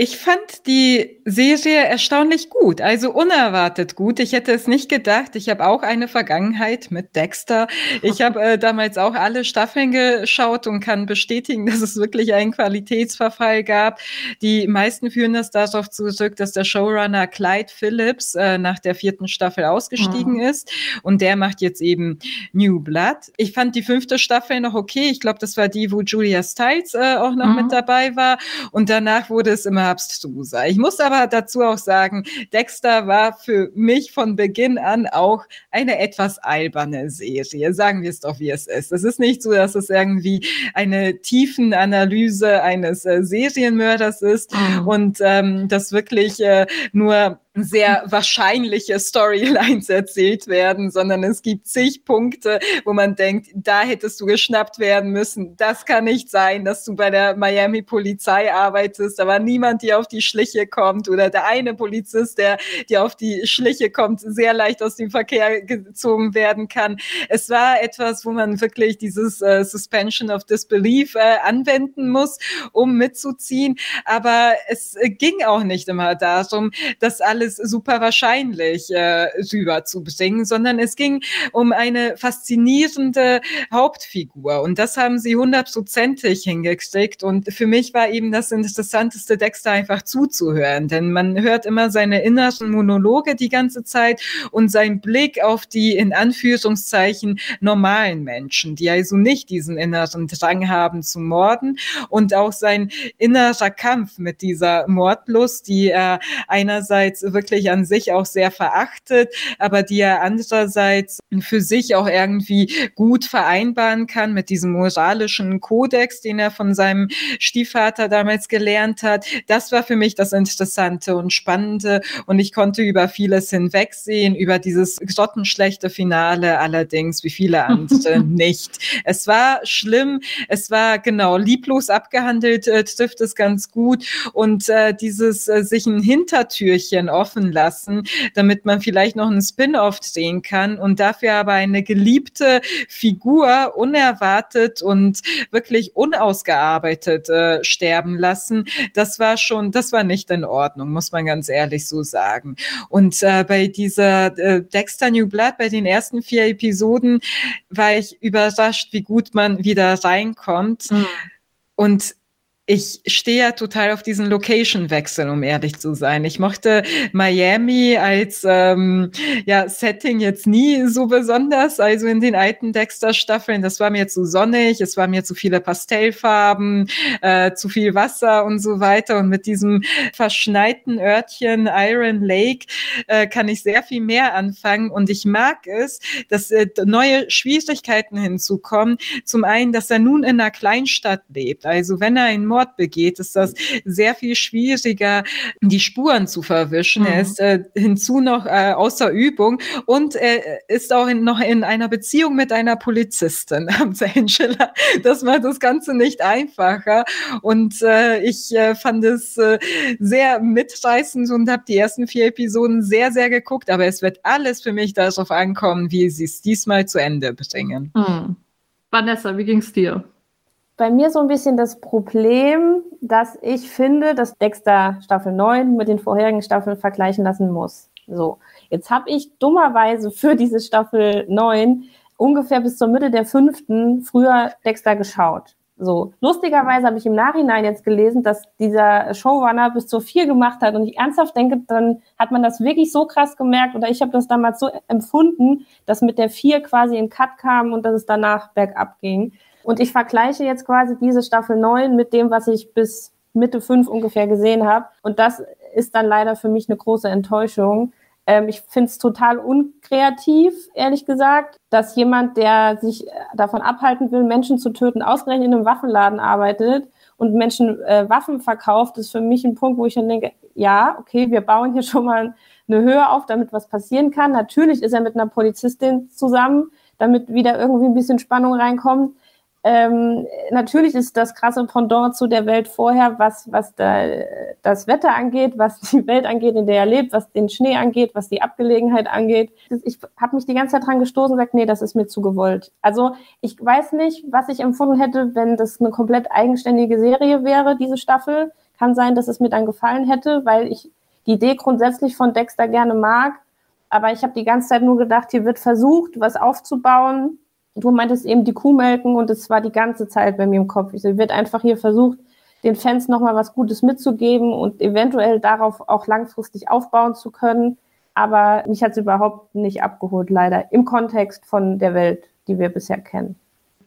Ich fand die Serie erstaunlich gut, also unerwartet gut. Ich hätte es nicht gedacht. Ich habe auch eine Vergangenheit mit Dexter. Ich <laughs> habe äh, damals auch alle Staffeln geschaut und kann bestätigen, <laughs> dass es wirklich einen Qualitätsverfall gab. Die meisten führen das darauf zurück, dass der Showrunner Clyde Phillips äh, nach der vierten Staffel ausgestiegen mhm. ist und der macht jetzt eben New Blood. Ich fand die fünfte Staffel noch okay. Ich glaube, das war die, wo Julia Stiles äh, auch noch mhm. mit dabei war und danach wurde es immer abstruser. Ich muss aber dazu auch sagen, Dexter war für mich von Beginn an auch eine etwas alberne Serie. Sagen wir es doch, wie es ist. Es ist nicht so, dass es irgendwie eine tiefen Analyse eines äh, Serienmörders ist mhm. und ähm, das wirklich äh, nur sehr wahrscheinliche Storylines erzählt werden, sondern es gibt zig Punkte, wo man denkt, da hättest du geschnappt werden müssen. Das kann nicht sein, dass du bei der Miami Polizei arbeitest, aber niemand dir auf die Schliche kommt oder der eine Polizist, der dir auf die Schliche kommt, sehr leicht aus dem Verkehr gezogen werden kann. Es war etwas, wo man wirklich dieses äh, Suspension of Disbelief äh, anwenden muss, um mitzuziehen. Aber es äh, ging auch nicht immer darum, dass alles alles super wahrscheinlich äh, rüberzubringen, sondern es ging um eine faszinierende Hauptfigur. Und das haben sie hundertprozentig hingekriegt. Und für mich war eben das Interessanteste, Dexter einfach zuzuhören, denn man hört immer seine inneren Monologe die ganze Zeit und sein Blick auf die in Anführungszeichen normalen Menschen, die also nicht diesen inneren Drang haben zu morden. Und auch sein innerer Kampf mit dieser Mordlust, die er einerseits wirklich an sich auch sehr verachtet, aber die er andererseits für sich auch irgendwie gut vereinbaren kann mit diesem moralischen Kodex, den er von seinem Stiefvater damals gelernt hat. Das war für mich das Interessante und Spannende und ich konnte über vieles hinwegsehen, über dieses grottenschlechte Finale allerdings, wie viele andere <laughs> nicht. Es war schlimm, es war genau lieblos abgehandelt, äh, trifft es ganz gut und äh, dieses äh, sich ein Hintertürchen offen lassen, damit man vielleicht noch einen Spin-off drehen kann und dafür aber eine geliebte Figur unerwartet und wirklich unausgearbeitet äh, sterben lassen. Das war schon, das war nicht in Ordnung, muss man ganz ehrlich so sagen. Und äh, bei dieser äh, Dexter New Blood, bei den ersten vier Episoden, war ich überrascht, wie gut man wieder reinkommt. Mhm. Und ich stehe ja total auf diesen Location-Wechsel, um ehrlich zu sein. Ich mochte Miami als ähm, ja, Setting jetzt nie so besonders. Also in den alten Dexter-Staffeln, das war mir zu sonnig, es war mir zu viele Pastellfarben, äh, zu viel Wasser und so weiter. Und mit diesem verschneiten Örtchen Iron Lake äh, kann ich sehr viel mehr anfangen. Und ich mag es, dass äh, neue Schwierigkeiten hinzukommen. Zum einen, dass er nun in einer Kleinstadt lebt. Also wenn er in Mord begeht, ist das sehr viel schwieriger, die Spuren zu verwischen. Mhm. Er ist äh, hinzu noch äh, außer Übung und er ist auch in, noch in einer Beziehung mit einer Polizistin, <laughs> Angela. Das macht das Ganze nicht einfacher. Und äh, ich äh, fand es äh, sehr mitreißend und habe die ersten vier Episoden sehr, sehr geguckt. Aber es wird alles für mich darauf ankommen, wie sie es diesmal zu Ende bringen. Mhm. Vanessa, wie ging es dir? Bei mir so ein bisschen das Problem, dass ich finde, dass Dexter Staffel 9 mit den vorherigen Staffeln vergleichen lassen muss. So, jetzt habe ich dummerweise für diese Staffel 9 ungefähr bis zur Mitte der fünften früher Dexter geschaut. So, lustigerweise habe ich im Nachhinein jetzt gelesen, dass dieser Showrunner bis zur vier gemacht hat und ich ernsthaft denke, dann hat man das wirklich so krass gemerkt oder ich habe das damals so empfunden, dass mit der vier quasi ein Cut kam und dass es danach bergab ging. Und ich vergleiche jetzt quasi diese Staffel 9 mit dem, was ich bis Mitte 5 ungefähr gesehen habe. Und das ist dann leider für mich eine große Enttäuschung. Ähm, ich finde es total unkreativ, ehrlich gesagt, dass jemand, der sich äh, davon abhalten will, Menschen zu töten, ausgerechnet in einem Waffenladen arbeitet und Menschen äh, Waffen verkauft, ist für mich ein Punkt, wo ich dann denke, ja, okay, wir bauen hier <laughs> schon mal eine Höhe auf, damit was passieren kann. Natürlich ist er mit einer Polizistin zusammen, damit wieder irgendwie ein bisschen Spannung reinkommt. Ähm, natürlich ist das krasse Pendant zu der Welt vorher, was, was da, das Wetter angeht, was die <laughs> Welt angeht, in der er lebt, was den Schnee angeht, was die Abgelegenheit angeht. Ich habe mich die ganze Zeit dran gestoßen und gesagt, nee, das ist mir zu gewollt. Also ich weiß nicht, was ich empfunden hätte, wenn das eine komplett eigenständige Serie wäre, diese Staffel. Kann sein, dass es mir dann gefallen hätte, weil ich die Idee grundsätzlich von Dexter gerne mag. Aber ich habe die ganze Zeit nur gedacht, hier wird versucht, was aufzubauen. Du meintest eben die Kuh melken und es war die ganze Zeit bei mir im Kopf. Es wird einfach hier versucht, den Fans nochmal was Gutes mitzugeben und eventuell darauf auch langfristig aufbauen zu können. Aber mich hat es überhaupt nicht abgeholt, leider, im Kontext von der Welt, die wir bisher kennen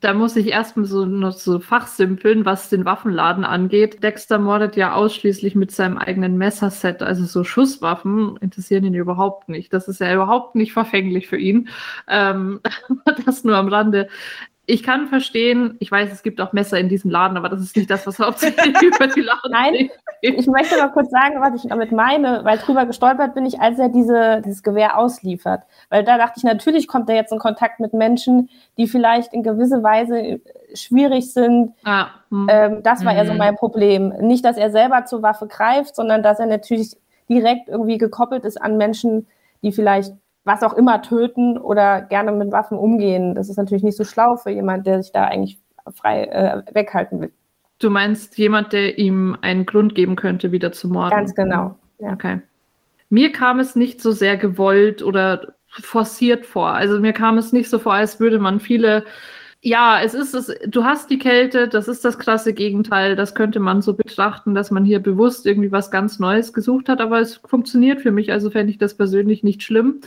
da muss ich erstmal so noch so fachsimpeln, was den Waffenladen angeht. Dexter mordet ja ausschließlich mit seinem eigenen Messerset, also so Schusswaffen interessieren ihn überhaupt nicht. Das ist ja überhaupt nicht verfänglich für ihn. Ähm, <laughs> das nur am Rande ich kann verstehen, ich weiß, es gibt auch Messer in diesem Laden, aber das ist nicht das, was hauptsächlich <laughs> über die Laden Nein, ich möchte mal kurz sagen, was ich damit meine, weil drüber gestolpert bin ich, als er diese, dieses Gewehr ausliefert. Weil da dachte ich, natürlich kommt er jetzt in Kontakt mit Menschen, die vielleicht in gewisser Weise schwierig sind. Ah, hm. ähm, das war mhm. ja so mein Problem. Nicht, dass er selber zur Waffe greift, sondern dass er natürlich direkt irgendwie gekoppelt ist an Menschen, die vielleicht was auch immer töten oder gerne mit Waffen umgehen. Das ist natürlich nicht so schlau für jemand, der sich da eigentlich frei äh, weghalten will. Du meinst jemand, der ihm einen Grund geben könnte, wieder zu morden? Ganz genau. Ja. Okay. Mir kam es nicht so sehr gewollt oder forciert vor. Also mir kam es nicht so vor, als würde man viele ja, es ist es, du hast die Kälte, das ist das krasse Gegenteil. Das könnte man so betrachten, dass man hier bewusst irgendwie was ganz Neues gesucht hat, aber es funktioniert für mich, also fände ich das persönlich nicht schlimm.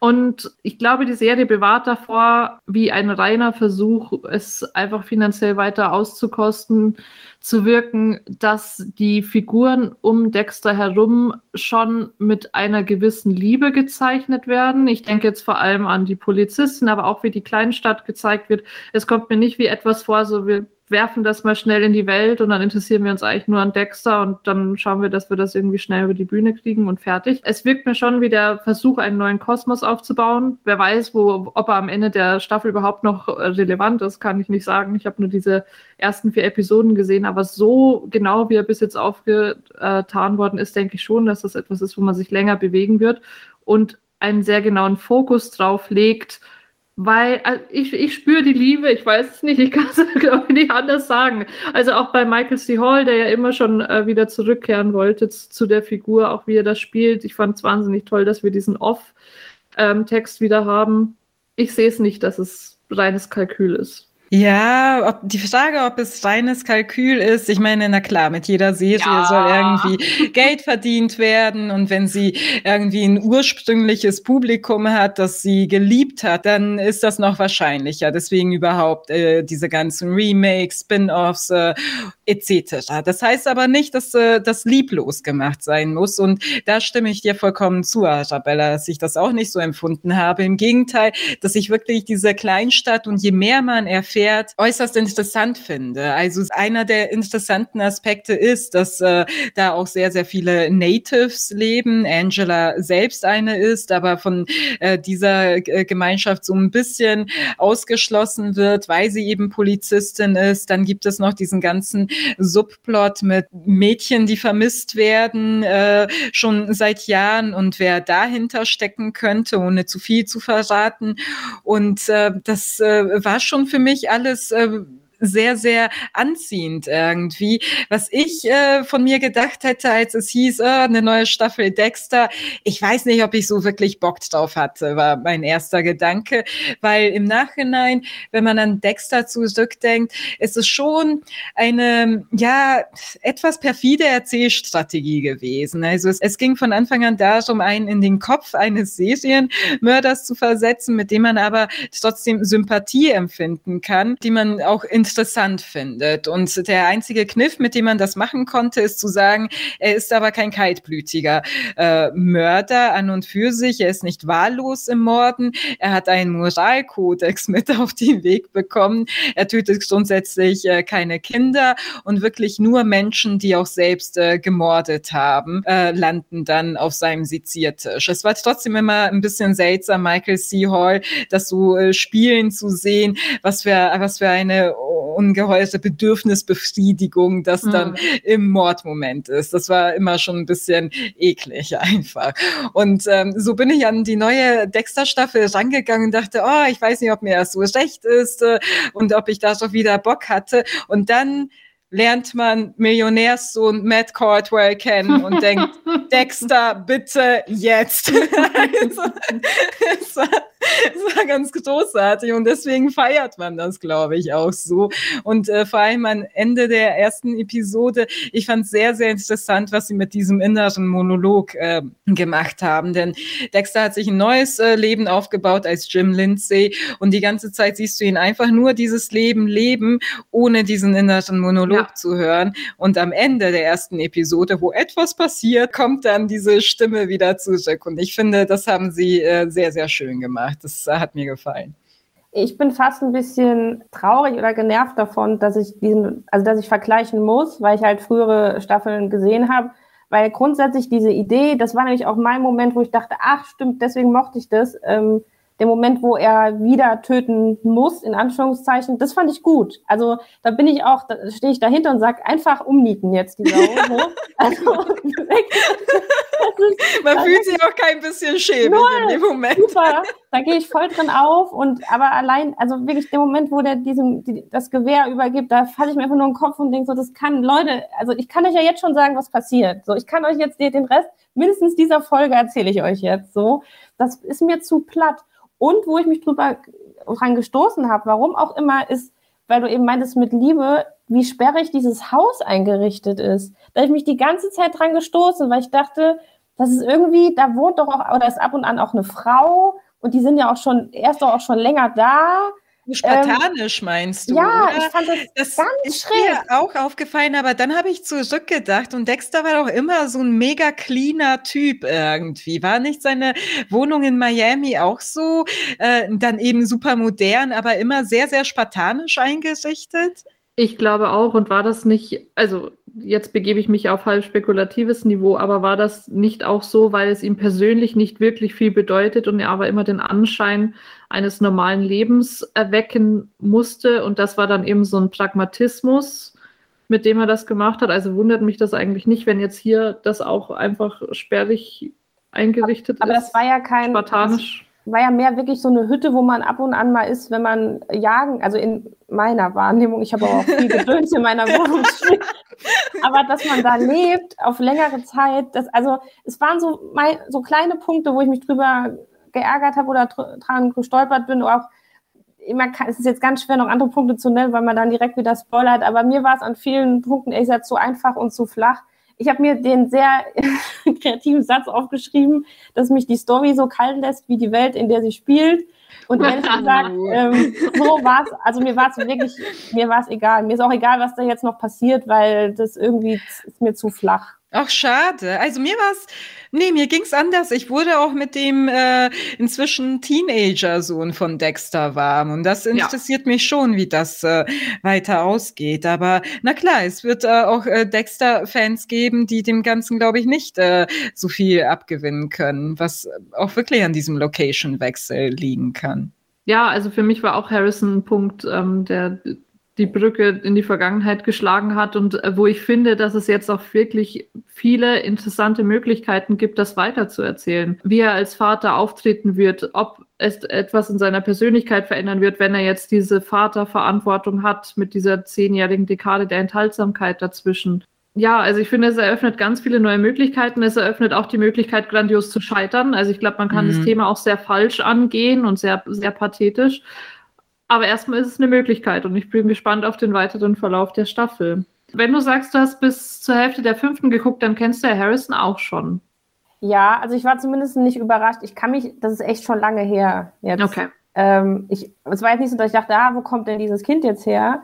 Und ich glaube, die Serie bewahrt davor, wie ein reiner Versuch, es einfach finanziell weiter auszukosten, zu wirken, dass die Figuren um Dexter herum schon mit einer gewissen Liebe gezeichnet werden. Ich denke jetzt vor allem an die Polizisten, aber auch wie die Kleinstadt gezeigt wird. Es kommt mir nicht wie etwas vor, so wir werfen das mal schnell in die Welt und dann interessieren wir uns eigentlich nur an Dexter und dann schauen wir, dass wir das irgendwie schnell über die Bühne kriegen und fertig. Es wirkt mir schon wie der Versuch, einen neuen Kosmos aufzubauen. Wer weiß, wo, ob er am Ende der Staffel überhaupt noch relevant ist, kann ich nicht sagen. Ich habe nur diese ersten vier Episoden gesehen, aber so genau, wie er bis jetzt aufgetan worden ist, denke ich schon, dass das etwas ist, wo man sich länger bewegen wird und einen sehr genauen Fokus drauf legt, weil also ich, ich spüre die Liebe, ich weiß es nicht, ich kann es <laughs> glaube ich nicht anders sagen. Also auch bei Michael C. Hall, der ja immer schon äh, wieder zurückkehren wollte zu, zu, der Figur, auch wie er das spielt. Ich fand es wahnsinnig toll, dass wir diesen Off-Text ähm, wieder haben. Ich sehe es nicht, dass es reines Kalkül ist. Ja, ob, die Frage, ob es reines Kalkül ist, ich meine, na klar, mit jeder Serie ja. soll irgendwie Geld verdient werden und wenn sie irgendwie ein ursprüngliches Publikum hat, das sie geliebt hat, dann ist das noch wahrscheinlicher. Deswegen überhaupt äh, diese ganzen Remakes, Spin-offs äh, etc. Das heißt aber nicht, dass äh, das lieblos gemacht sein muss und da stimme ich dir vollkommen zu, Arabella, dass ich das auch nicht so empfunden habe. Im Gegenteil, dass ich wirklich diese Kleinstadt und je mehr man erfährt, äußerst interessant finde. Also einer der interessanten Aspekte ist, dass äh, da auch sehr, sehr viele Natives leben. Angela selbst eine ist, aber von äh, dieser äh, Gemeinschaft so ein bisschen ausgeschlossen wird, weil sie eben Polizistin ist. Dann gibt es noch diesen ganzen Subplot mit Mädchen, die vermisst werden, äh, schon seit Jahren und wer dahinter stecken könnte, ohne zu viel zu verraten. Und äh, das äh, war schon für mich alles äh, sehr, sehr anziehend irgendwie. Was ich äh, von mir gedacht hätte, als es hieß, äh, eine neue Staffel Dexter, ich weiß nicht, ob ich so wirklich Bock drauf hatte, war mein erster Gedanke, weil im Nachhinein, wenn man an Dexter zurückdenkt, ist es schon eine, ja, etwas perfide Erzählstrategie gewesen. Also es, es ging von Anfang an darum, einen in den Kopf eines Serienmörders zu versetzen, mit dem man aber trotzdem Sympathie empfinden kann, die man auch in interessant findet. Und der einzige Kniff, mit dem man das machen konnte, ist zu sagen, er ist aber kein kaltblütiger äh, Mörder an und für sich. Er ist nicht wahllos im Morden. Er hat einen Moralkodex <laughs> mit auf den Weg bekommen. Er tötet grundsätzlich äh, keine Kinder und wirklich nur Menschen, die auch selbst äh, gemordet haben, äh, landen dann auf seinem Seziertisch. Es war trotzdem immer ein bisschen seltsam, Michael C. Hall, das so äh, spielen zu sehen, was für, was für eine ungeheure Bedürfnisbefriedigung, das mhm. dann im Mordmoment ist. Das war immer schon ein bisschen eklig einfach. Und ähm, so bin ich an die neue Dexter-Staffel rangegangen und dachte, oh, ich weiß nicht, ob mir das so recht ist äh, und ob ich da so wieder Bock hatte. Und dann lernt man Millionärssohn Matt Caldwell kennen und denkt, <laughs> Dexter, bitte jetzt. <laughs> also, es, war, es ganz großartig und deswegen feiert man das, glaube ich, auch so. Und äh, vor allem am Ende der ersten Episode, ich fand sehr, sehr interessant, was sie mit diesem inneren Monolog äh, gemacht haben. Denn Dexter hat sich ein neues äh, Leben aufgebaut als Jim Lindsay und die ganze Zeit siehst du ihn einfach nur dieses Leben leben, ohne diesen inneren Monolog Monolog ja. zu hören. Und am Ende der ersten Episode, wo etwas passiert, kommt dann diese Stimme wieder zurück. Und ich finde, das haben sie äh, sehr, sehr schön gemacht. Das äh, hat mir gefallen. Ich bin fast ein bisschen traurig oder genervt davon, dass ich diesen, also dass ich vergleichen muss, weil ich halt frühere Staffeln gesehen habe. Weil grundsätzlich diese Idee, das war nämlich auch mein Moment, wo ich dachte, ach stimmt, deswegen mochte ich das. Ähm, der Moment, wo er wieder töten muss, in Anführungszeichen, das fand ich gut. Also da bin ich auch, da stehe ich dahinter und sage einfach umnieten jetzt die Sau. <laughs> also, <laughs> Man fühlt sich auch kein bisschen schäbig in dem Moment. Super, <laughs> da gehe ich voll drin auf und aber allein, also wirklich der Moment, wo der diesem die, das Gewehr übergibt, da falle ich mir einfach nur den Kopf und denke so, das kann, Leute, also ich kann euch ja jetzt schon sagen, was passiert. So, ich kann euch jetzt den Rest mindestens dieser Folge erzähle ich euch jetzt so. Das ist mir zu platt. Und wo ich mich drüber dran gestoßen habe, warum auch immer, ist, weil du eben meintest mit Liebe, wie sperrig dieses Haus eingerichtet ist. Da habe ich mich die ganze Zeit dran gestoßen, weil ich dachte, das ist irgendwie, da wohnt doch auch, oder ist ab und an auch eine Frau und die sind ja auch schon, er ist doch auch schon länger da. Spartanisch ähm, meinst du? Ja, oder? ich fand das, das ganz ist schräg. mir auch aufgefallen, aber dann habe ich zurückgedacht und Dexter war doch immer so ein mega cleaner Typ irgendwie. War nicht seine Wohnung in Miami auch so? Äh, dann eben super modern, aber immer sehr, sehr spartanisch eingerichtet? Ich glaube auch. Und war das nicht, also jetzt begebe ich mich auf halb spekulatives Niveau, aber war das nicht auch so, weil es ihm persönlich nicht wirklich viel bedeutet und er aber immer den Anschein eines normalen Lebens erwecken musste? Und das war dann eben so ein Pragmatismus, mit dem er das gemacht hat. Also wundert mich das eigentlich nicht, wenn jetzt hier das auch einfach spärlich eingerichtet aber ist. Aber das war ja kein. Spartanisch war ja mehr wirklich so eine Hütte, wo man ab und an mal ist, wenn man jagen, also in meiner Wahrnehmung, ich habe auch viel Gedöns in meiner <laughs> Wohnung, aber dass man da lebt auf längere Zeit, das, also es waren so, mein, so kleine Punkte, wo ich mich drüber geärgert habe oder dran gestolpert bin, oder auch immer kann, es ist jetzt ganz schwer, noch andere Punkte zu nennen, weil man dann direkt wieder spoilert, aber mir war es an vielen Punkten ehrlich gesagt zu einfach und zu flach ich habe mir den sehr <laughs> kreativen Satz aufgeschrieben, dass mich die Story so kalt lässt wie die Welt, in der sie spielt. Und ehrlich <laughs> gesagt, ähm, so war es, also mir war es wirklich, mir war es egal. Mir ist auch egal, was da jetzt noch passiert, weil das irgendwie ist mir zu flach. Ach, schade. Also mir war es, nee, mir ging es anders. Ich wurde auch mit dem äh, inzwischen Teenager-Sohn von Dexter warm. Und das interessiert ja. mich schon, wie das äh, weiter ausgeht. Aber na klar, es wird äh, auch äh, Dexter-Fans geben, die dem Ganzen, glaube ich, nicht äh, so viel abgewinnen können, was auch wirklich an diesem Location-Wechsel liegen kann. Ja, also für mich war auch Harrison ein Punkt, ähm, der die Brücke in die Vergangenheit geschlagen hat und äh, wo ich finde, dass es jetzt auch wirklich viele interessante Möglichkeiten gibt, das weiterzuerzählen. Wie er als Vater auftreten wird, ob es etwas in seiner Persönlichkeit verändern wird, wenn er jetzt diese Vaterverantwortung hat mit dieser zehnjährigen Dekade der Enthaltsamkeit dazwischen. Ja, also ich finde, es eröffnet ganz viele neue Möglichkeiten. Es eröffnet auch die Möglichkeit, grandios zu scheitern. Also ich glaube, man kann mhm. das Thema auch sehr falsch angehen und sehr, sehr pathetisch. Aber erstmal ist es eine Möglichkeit und ich bin gespannt auf den weiteren Verlauf der Staffel. Wenn du sagst, du hast bis zur Hälfte der fünften geguckt, dann kennst du ja Harrison auch schon. Ja, also ich war zumindest nicht überrascht. Ich kann mich, das ist echt schon lange her jetzt. Okay. Ähm, ich, es war jetzt nicht so, dass ich dachte, ah, wo kommt denn dieses Kind jetzt her?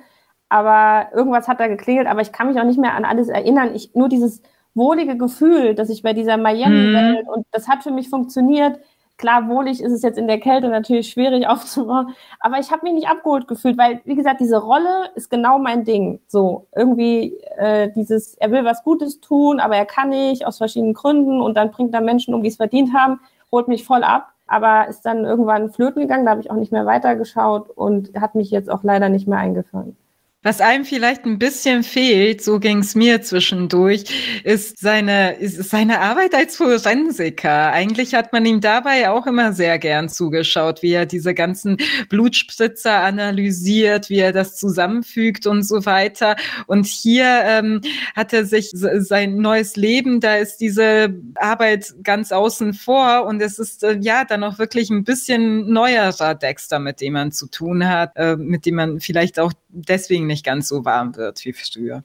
Aber irgendwas hat da geklingelt, aber ich kann mich auch nicht mehr an alles erinnern. Ich, nur dieses wohlige Gefühl, dass ich bei dieser Miami-Welt, mhm. und das hat für mich funktioniert, Klar, wohlig ist es jetzt in der Kälte natürlich schwierig <laughs> aufzubauen, aber ich habe mich nicht abgeholt gefühlt, weil, wie gesagt, diese Rolle ist genau mein Ding. So, irgendwie äh, dieses, er will was Gutes tun, aber er kann nicht, aus verschiedenen Gründen und dann bringt er Menschen um, die es verdient haben, holt mich voll ab, aber ist dann irgendwann flöten gegangen, da habe ich auch nicht mehr weitergeschaut und hat mich jetzt auch leider nicht mehr eingefangen. Was einem vielleicht ein bisschen fehlt, so ging es mir zwischendurch, ist seine, ist seine Arbeit als Forensiker. Eigentlich hat man ihm dabei auch immer sehr gern zugeschaut, wie er diese ganzen Blutspritzer analysiert, wie er das zusammenfügt und so weiter. Und hier ähm, hat er sich sein neues Leben, da ist diese Arbeit ganz außen vor und es ist äh, ja dann auch wirklich ein bisschen neuerer Dexter, mit dem man zu tun hat, äh, mit dem man vielleicht auch deswegen nicht ganz so warm wird wie früher.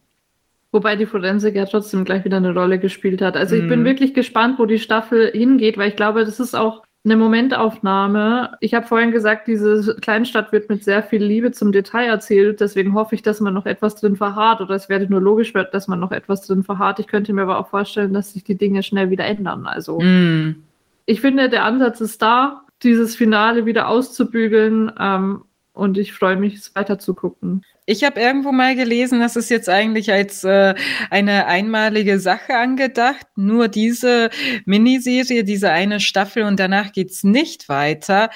Wobei die Forensik ja trotzdem gleich wieder eine Rolle gespielt hat. Also ich mhm. bin wirklich gespannt, wo die Staffel hingeht, weil ich glaube, das ist auch eine Momentaufnahme. Ich habe vorhin gesagt, diese Kleinstadt wird mit sehr viel Liebe zum Detail erzählt. Deswegen hoffe ich, dass man noch etwas drin verharrt. Oder es wäre nur logisch, dass man noch etwas drin verharrt. Ich könnte mir aber auch vorstellen, dass sich die Dinge schnell wieder ändern. Also mm. ich finde, der Ansatz ist da, dieses Finale wieder auszubügeln. Ähm, und ich freue mich, es weiter zu gucken. Ich habe irgendwo mal gelesen, das ist jetzt eigentlich als äh, eine einmalige Sache angedacht. Nur diese Miniserie, diese eine Staffel und danach geht's nicht weiter.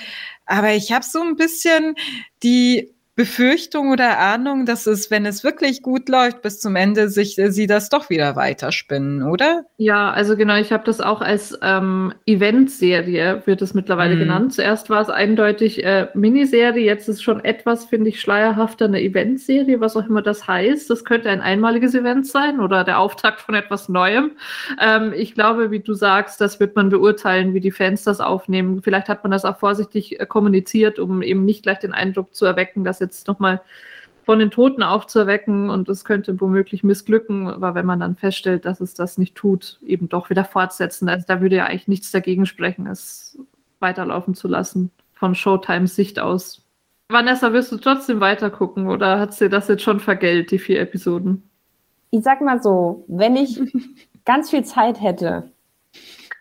Aber ich habe so ein bisschen die Befürchtung oder Ahnung, dass es, wenn es wirklich gut läuft, bis zum Ende sich äh, sie das doch wieder weiterspinnen, oder? Ja, also genau, ich habe das auch als ähm, Eventserie, wird es mittlerweile mm. genannt. Zuerst war es eindeutig äh, Miniserie, jetzt ist schon etwas, finde ich, schleierhafter eine Eventserie, was auch immer das heißt. Das könnte ein einmaliges Event sein oder der Auftakt von etwas Neuem. Ähm, ich glaube, wie du sagst, das wird man beurteilen, wie die Fans das aufnehmen. Vielleicht hat man das auch vorsichtig äh, kommuniziert, um eben nicht gleich den Eindruck zu erwecken, dass jetzt nochmal von den Toten aufzuwecken und es könnte womöglich missglücken, aber wenn man dann feststellt, dass es das nicht tut, eben doch wieder fortsetzen. Also da würde ja eigentlich nichts dagegen sprechen, es weiterlaufen zu lassen, von Showtimes Sicht aus. Vanessa, wirst du trotzdem weitergucken oder hat sie das jetzt schon vergelt, die vier Episoden? Ich sag mal so, wenn ich <laughs> ganz viel Zeit hätte,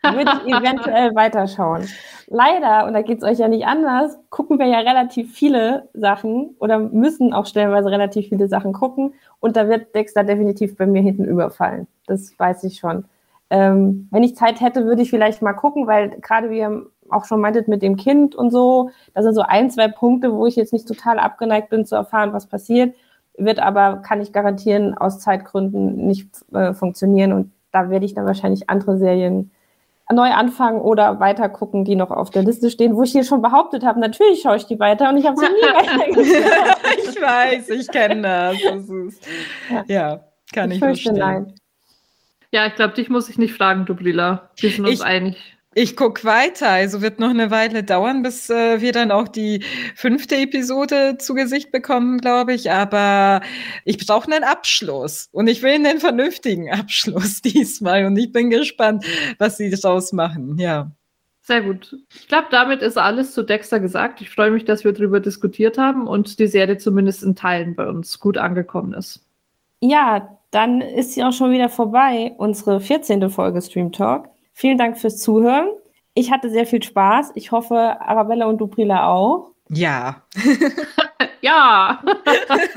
ich eventuell weiterschauen. Leider, und da geht es euch ja nicht anders, gucken wir ja relativ viele Sachen oder müssen auch stellenweise relativ viele Sachen gucken. Und da wird Dexter definitiv bei mir hinten überfallen. Das weiß ich schon. Ähm, wenn ich Zeit hätte, würde ich vielleicht mal gucken, weil gerade wie ihr auch schon meintet mit dem Kind und so, das sind so ein, zwei Punkte, wo ich jetzt nicht total abgeneigt bin zu erfahren, was passiert. Wird aber, kann ich garantieren, aus Zeitgründen nicht äh, funktionieren. Und da werde ich dann wahrscheinlich andere Serien neu anfangen oder weiter gucken, die noch auf der Liste stehen, wo ich hier schon behauptet habe, natürlich schaue ich die weiter und ich habe sie nie <laughs> weitergeschaut. ich weiß, ich kenne das. das ist, ja. ja. kann ich, ich verstehen. Nein. Ja, ich glaube, dich muss ich nicht fragen, Dubrila. Wir sind uns ich, einig. Ich gucke weiter. Also wird noch eine Weile dauern, bis äh, wir dann auch die fünfte Episode zu Gesicht bekommen, glaube ich. Aber ich brauche einen Abschluss. Und ich will einen vernünftigen Abschluss <laughs> diesmal. Und ich bin gespannt, was sie daraus machen. Ja. Sehr gut. Ich glaube, damit ist alles zu Dexter gesagt. Ich freue mich, dass wir darüber diskutiert haben und die Serie zumindest in Teilen bei uns gut angekommen ist. Ja, dann ist sie auch schon wieder vorbei, unsere 14. Folge Stream Talk. Vielen Dank fürs Zuhören. Ich hatte sehr viel Spaß. Ich hoffe, Arabella und Duprila auch. Ja. <laughs> ja.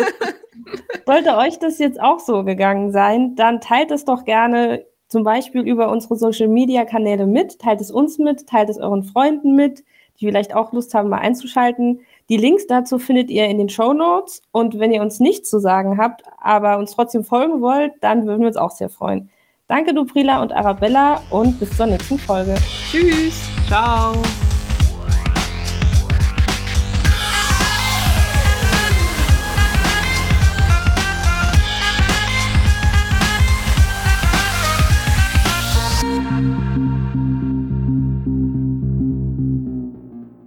<laughs> Sollte euch das jetzt auch so gegangen sein, dann teilt es doch gerne zum Beispiel über unsere Social Media Kanäle mit. Teilt es uns mit, teilt es euren Freunden mit, die vielleicht auch Lust haben, mal einzuschalten. Die Links dazu findet ihr in den Show Notes. Und wenn ihr uns nichts zu sagen habt, aber uns trotzdem folgen wollt, dann würden wir uns auch sehr freuen. Danke, Duprila und Arabella und bis zur nächsten Folge. Tschüss. Ciao.